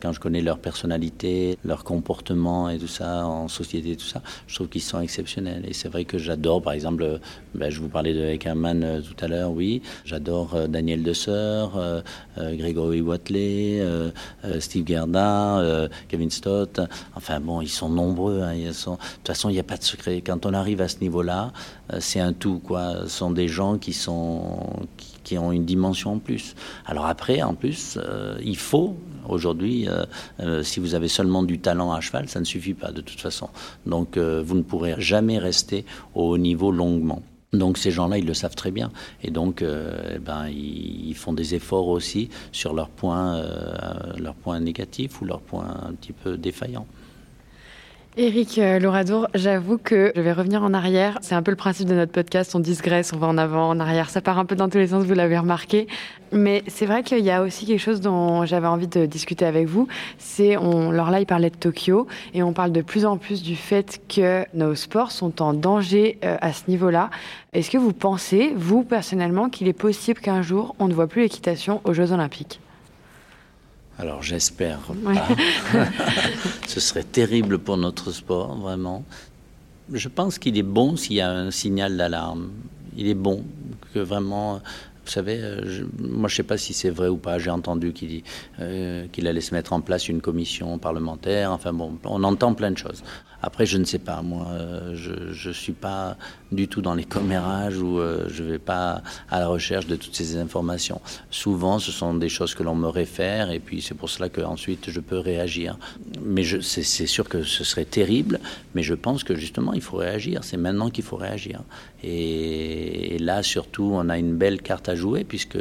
quand je connais leur personnalité, leur comportement et tout ça en société, tout ça, je trouve qu'ils sont exceptionnels. Et c'est vrai que j'adore, par exemple, ben, je vous parlais de Eckermann euh, tout à l'heure, oui. J'adore euh, Daniel Desseur, euh, Grégory Watley, Steve Gerda, Kevin Stott. Enfin bon, ils sont nombreux. Hein. De toute façon, il n'y a pas de secret. Quand on arrive à ce niveau-là, c'est un tout. Ce sont des gens qui, ont une dimension en plus. Alors après, en plus, il faut aujourd'hui, si vous avez seulement du talent à cheval, ça ne suffit pas de toute façon. Donc vous ne pourrez jamais rester au haut niveau longuement. Donc ces gens-là, ils le savent très bien. Et donc, euh, eh ben, ils, font des efforts aussi sur leurs points, euh, leurs points négatifs ou leurs points un petit peu défaillants. Éric euh, Louradour, j'avoue que je vais revenir en arrière. C'est un peu le principe de notre podcast, on digresse, on va en avant, en arrière. Ça part un peu dans tous les sens, vous l'avez remarqué. Mais c'est vrai qu'il y a aussi quelque chose dont j'avais envie de discuter avec vous. C'est, on, alors là, il parlait de Tokyo et on parle de plus en plus du fait que nos sports sont en danger euh, à ce niveau-là. Est-ce que vous pensez, vous personnellement, qu'il est possible qu'un jour on ne voit plus l'équitation aux Jeux Olympiques? Alors j'espère pas. Ce serait terrible pour notre sport, vraiment. Je pense qu'il est bon s'il y a un signal d'alarme. Il est bon que vraiment vous savez, euh, moi je ne sais pas si c'est vrai ou pas. J'ai entendu qu'il euh, qu'il allait se mettre en place une commission parlementaire. Enfin bon, on entend plein de choses. Après, je ne sais pas. Moi, euh, je ne suis pas du tout dans les commérages ou je ne vais pas à la recherche de toutes ces informations. Souvent, ce sont des choses que l'on me réfère et puis c'est pour cela qu'ensuite je peux réagir. Mais c'est sûr que ce serait terrible, mais je pense que justement il faut réagir. C'est maintenant qu'il faut réagir. Et, là, surtout, on a une belle carte à jouer puisque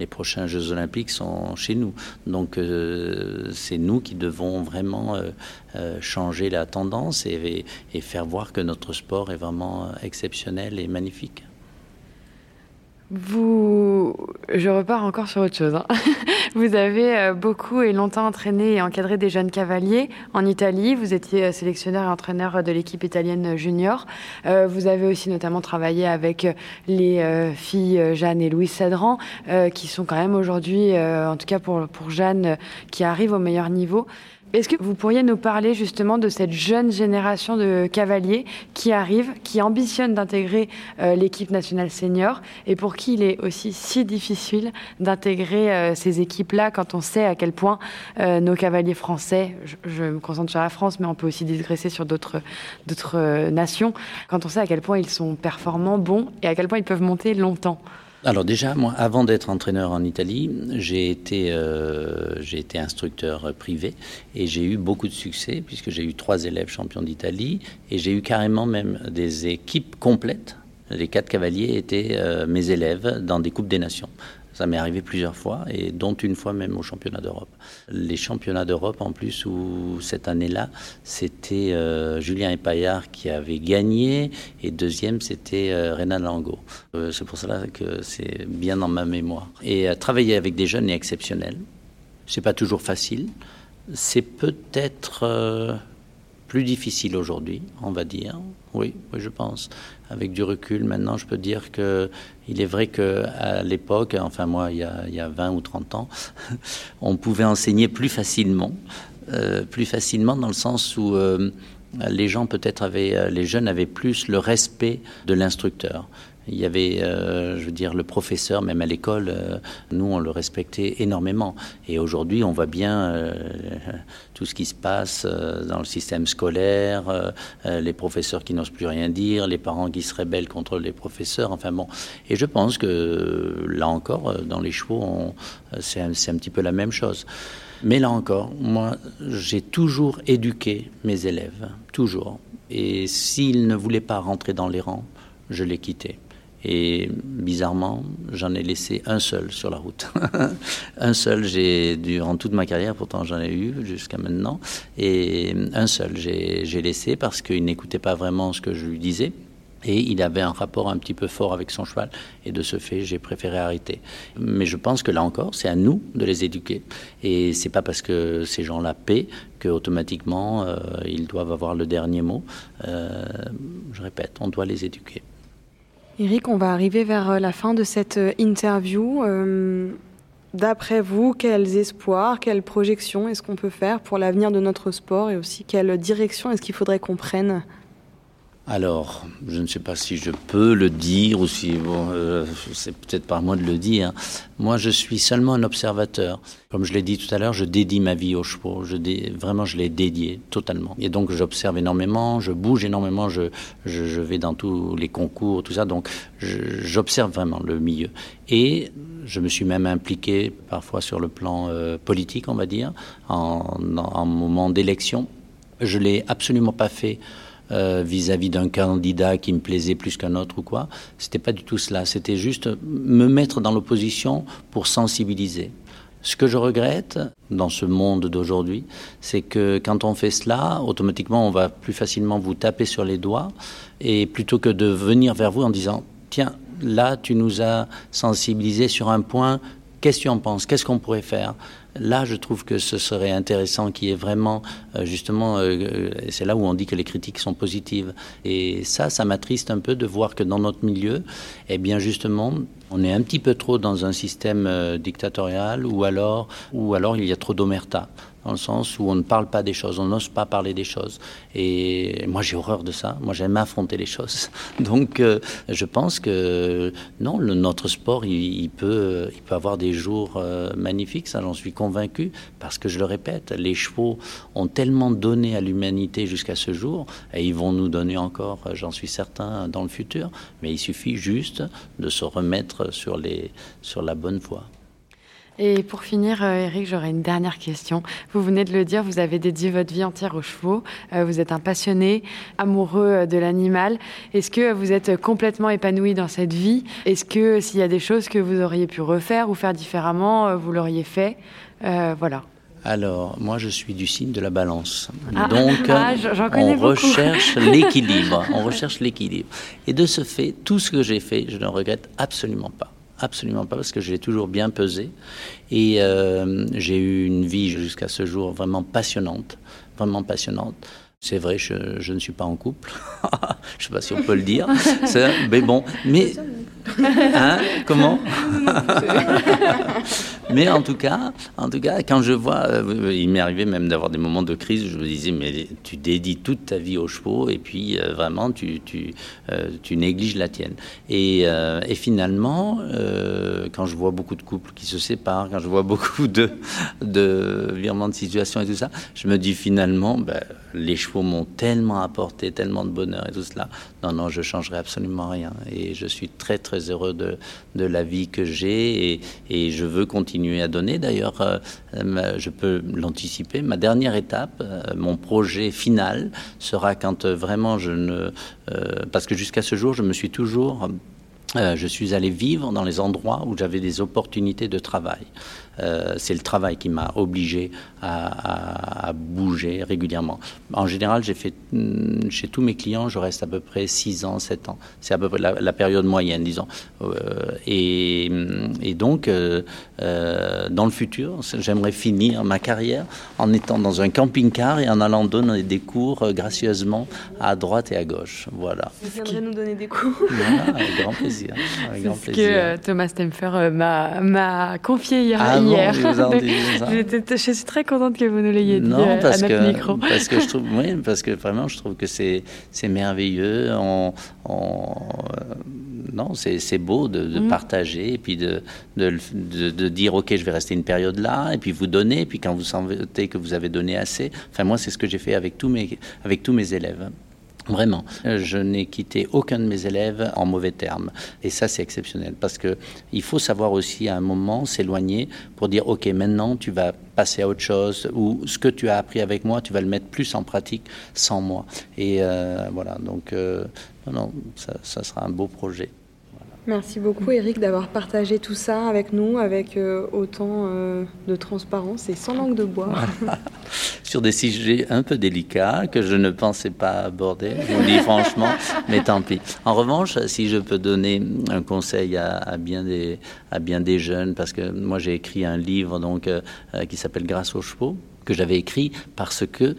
les prochains Jeux Olympiques sont chez nous. Donc euh, c'est nous qui devons vraiment euh, euh, changer la tendance et, faire voir que notre sport est vraiment exceptionnel et magnifique. Vous, je repars encore sur autre chose. Hein. Vous avez euh, beaucoup et longtemps entraîné et encadré des jeunes cavaliers en Italie. Vous étiez euh, sélectionneur et entraîneur de l'équipe italienne junior. Euh, vous avez aussi notamment travaillé avec les filles Jeanne et Louise Sadran, qui sont quand même aujourd'hui, en tout cas pour, pour Jeanne, qui arrivent au meilleur niveau. Est-ce que vous pourriez nous parler justement de cette jeune génération de cavaliers qui arrive, qui ambitionne d'intégrer euh, l'équipe nationale senior et pour qui il est aussi si difficile d'intégrer euh, ces équipes-là quand on sait à quel point euh, nos cavaliers français, je, me concentre sur la France, mais on peut aussi digresser sur d'autres nations, quand on sait à quel point ils sont performants, bons et à quel point ils peuvent monter longtemps? Alors déjà, moi, avant d'être entraîneur en Italie, j'ai été, euh, j'ai été instructeur privé et j'ai eu beaucoup de succès puisque j'ai eu trois élèves champions d'Italie et j'ai eu carrément même des équipes complètes. Les quatre cavaliers étaient euh, mes élèves dans des coupes des nations. Ça m'est arrivé plusieurs fois, et dont une fois même au championnat d'Europe. Les championnats d'Europe, en plus, où cette année-là, c'était euh, Julien Epaillard qui avait gagné, et deuxième, c'était euh, Renan Lango. Euh, c'est pour cela que c'est bien dans ma mémoire. Et travailler avec des jeunes est exceptionnel. C'est pas toujours facile. C'est peut-être plus difficile aujourd'hui, on va dire. Oui, oui, je pense. Avec du recul, maintenant, je peux dire que il est vrai qu'à l'époque, enfin moi, il y, a, il y, a, 20 ou 30 ans, on pouvait enseigner plus facilement, euh, plus facilement dans le sens où euh, les gens peut-être avaient, les jeunes avaient plus le respect de l'instructeur. Il y avait, euh, je veux dire, le professeur, même à l'école, euh, nous, on le respectait énormément. Et aujourd'hui, on voit bien euh, tout ce qui se passe dans le système scolaire, les professeurs qui n'osent plus rien dire, les parents qui se rebellent contre les professeurs. Enfin bon. Et je pense que là encore, dans les chevaux, c'est un, un petit peu la même chose. Mais là encore, moi, j'ai toujours éduqué mes élèves, toujours. Et s'ils ne voulaient pas rentrer dans les rangs, je les quittais. Et bizarrement, j'en ai laissé un seul sur la route. un seul, j'ai durant toute ma carrière, pourtant j'en ai eu jusqu'à maintenant, et un seul j'ai laissé parce qu'il n'écoutait pas vraiment ce que je lui disais. Et il avait un rapport un petit peu fort avec son cheval. Et de ce fait, j'ai préféré arrêter. Mais je pense que là encore, c'est à nous de les éduquer. Et c'est pas parce que ces gens-là paient qu'automatiquement, euh, ils doivent avoir le dernier mot. Euh, je répète, on doit les éduquer. Eric, on va arriver vers euh, la fin de cette euh, interview. Euh, d'après vous, quels espoirs, quelles projections est-ce qu'on peut faire pour l'avenir de notre sport et aussi quelle direction est-ce qu'il faudrait qu'on prenne? Alors, je ne sais pas si je peux le dire ou si euh, c'est peut-être pas à moi de le dire. Moi, je suis seulement un observateur. Comme je l'ai dit tout à l'heure, je dédie ma vie aux chevaux. Vraiment, je l'ai dédié totalement. Et donc, j'observe énormément, je bouge énormément, je, vais dans tous les concours, tout ça. Donc, j'observe vraiment le milieu. Et je me suis même impliqué parfois sur le plan euh, politique, on va dire, en, en moment d'élection. Je l'ai absolument pas fait vis-à-vis d'un candidat qui me plaisait plus qu'un autre ou quoi. C'était pas du tout cela. C'était juste me mettre dans l'opposition pour sensibiliser. Ce que je regrette dans ce monde d'aujourd'hui, c'est que quand on fait cela, automatiquement, on va plus facilement vous taper sur les doigts et plutôt que de venir vers vous en disant tiens, là, tu nous as sensibilisé sur un point, qu'est-ce que tu en penses? Qu'est-ce qu'on pourrait faire? Là, je trouve que ce serait intéressant qu'il y ait vraiment, euh, justement, euh, euh, c'est là où on dit que les critiques sont positives. Et ça, ça m'attriste un peu de voir que dans notre milieu, eh bien, justement, on est un petit peu trop dans un système dictatorial ou alors, ou alors il y a trop d'omerta dans le sens où on ne parle pas des choses, on n'ose pas parler des choses. Et moi, j'ai horreur de ça. Moi, j'aime affronter les choses. Donc, euh, je pense que non, notre sport, il, peut, il peut avoir des jours euh, magnifiques, ça, j'en suis convaincu, parce que je le répète, les chevaux ont tellement donné à l'humanité jusqu'à ce jour, et ils vont nous donner encore, euh, j'en suis certain, dans le futur. Mais il suffit juste de se remettre sur, les, sur la bonne voie. Et pour finir, euh, Eric, j'aurais une dernière question. Vous venez de le dire, vous avez dédié votre vie entière aux chevaux. Euh, vous êtes un passionné, amoureux euh, de l'animal. Est-ce que vous êtes complètement épanoui dans cette vie? Est-ce que s'il y a des choses que vous auriez pu refaire ou faire différemment, vous l'auriez fait? Voilà. Alors, moi, je suis du signe de la balance. Ah, Donc, ah, on recherche l'équilibre. On recherche l'équilibre. Et de ce fait, tout ce que j'ai fait, je ne regrette absolument pas. Absolument pas, parce que j'ai toujours bien pesé. Et euh, j'ai eu une vie jusqu'à ce jour vraiment passionnante, vraiment passionnante. C'est vrai, je, je, ne suis pas en couple. je ne sais pas si on peut le dire. Mais bon, mais Hein Comment? Mais en tout cas, en tout cas, quand je vois, euh, il m'est arrivé même d'avoir des moments de crise. Je me disais, mais tu dédies toute ta vie aux chevaux et puis euh, vraiment tu tu, euh, tu négliges la tienne. Et, et finalement, quand je vois beaucoup de couples qui se séparent, quand je vois beaucoup de de virements de situation et tout ça, je me dis finalement, ben, les chevaux m'ont tellement apporté, tellement de bonheur et tout cela. Non, non, je changerai absolument rien. Et je suis très très heureux de, de la vie que j'ai et, et, je veux continuer à donner. D'ailleurs, euh, je peux l'anticiper. Ma dernière étape, euh, mon projet final sera quand euh, vraiment je ne... parce que jusqu'à ce jour, je me suis toujours... je suis allé vivre dans les endroits où j'avais des opportunités de travail. Euh, c'est le travail qui m'a obligé à, bouger régulièrement. En général, j'ai fait mm, chez tous mes clients, je reste à peu près 6 ans, 7 ans. C'est à peu près la, période moyenne, disons. Euh, et, et, donc, euh, dans le futur, j'aimerais finir ma carrière en étant dans un camping-car et en allant donner des cours gracieusement à droite et à gauche. Voilà. Vous viendrez nous donner des cours Voilà, avec grand plaisir. C'est ce que euh, Thomas Stemfer euh, m'a confié hier. Ah hier. Je, suis très contente que vous nous l'ayez dit non, parce à notre que, micro. Parce que je trouve, oui, parce que vraiment, je trouve que c'est merveilleux. On, on, non, c'est beau de, de mm. partager et puis de, de, de, dire ok, je vais rester une période là et puis vous donner. Et puis quand vous sentez que vous avez donné assez, enfin moi, c'est ce que j'ai fait avec tous mes avec tous mes élèves. Vraiment, je n'ai quitté aucun de mes élèves en mauvais termes. Et ça, c'est exceptionnel parce que il faut savoir aussi à un moment s'éloigner pour dire, OK, maintenant, tu vas passer à autre chose ou ce que tu as appris avec moi, tu vas le mettre plus en pratique sans moi. Et euh, voilà, donc, euh, non, ça, ça sera un beau projet. Merci beaucoup Eric d'avoir partagé tout ça avec nous, avec euh, autant euh, de transparence et sans langue de bois. Sur des sujets un peu délicats que je ne pensais pas aborder, je vous dis franchement, mais tant pis. En revanche, si je peux donner un conseil à, bien, des, à bien des jeunes, parce que moi j'ai écrit un livre donc, euh, qui s'appelle Grâce aux chevaux, que j'avais écrit parce que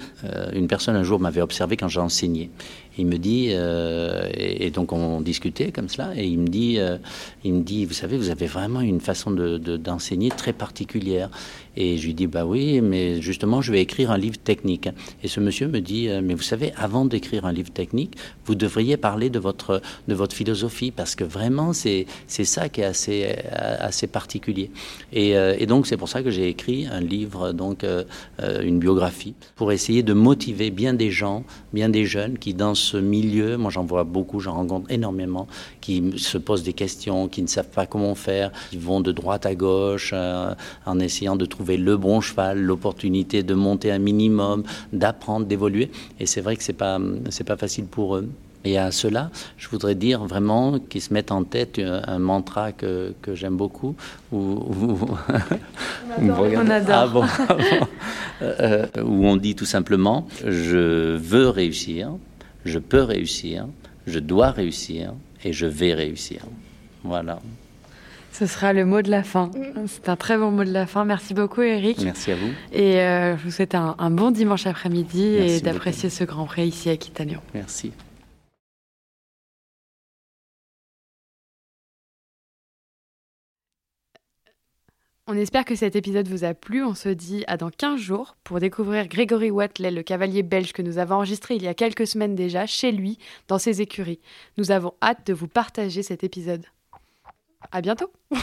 une personne un jour m'avait observé quand j'enseignais il me dit, euh, et, donc on discutait comme cela, et il me dit, euh, il me dit, vous savez, vous avez vraiment une façon de, d'enseigner très particulière. Et je lui dis, bah oui, mais justement, je vais écrire un livre technique. Et ce monsieur me dit, euh, mais vous savez, avant d'écrire un livre technique, vous devriez parler de votre, de votre philosophie, parce que vraiment, c'est, ça qui est assez, assez particulier. Et, et donc, c'est pour ça que j'ai écrit un livre, donc une biographie, pour essayer de motiver bien des gens, bien des jeunes qui, dans ce milieu, moi j'en vois beaucoup, j'en rencontre énormément, qui se posent des questions, qui ne savent pas comment faire, qui vont de droite à gauche euh, en essayant de trouver le bon cheval, l'opportunité de monter un minimum, d'apprendre, d'évoluer. Et c'est vrai que c'est pas c'est pas facile pour eux. Et à cela, je voudrais dire vraiment qu'ils se mettent en tête un, mantra que, que j'aime beaucoup. Où, on adore. Ah ah euh, où on dit tout simplement Je veux réussir, je peux réussir, je dois réussir et je vais réussir. Voilà. Ce sera le mot de la fin. Mm. C'est un très bon mot de la fin. Merci beaucoup, Eric. Merci à vous. Et euh, je vous souhaite un, bon dimanche après-midi et d'apprécier ce grand prix ici à Quitanion. Merci. On espère que cet épisode vous a plu. On se dit à dans 15 jours pour découvrir Grégory Watley, le cavalier belge que nous avons enregistré il y a quelques semaines déjà chez lui, dans ses écuries. Nous avons hâte de vous partager cet épisode. À bientôt!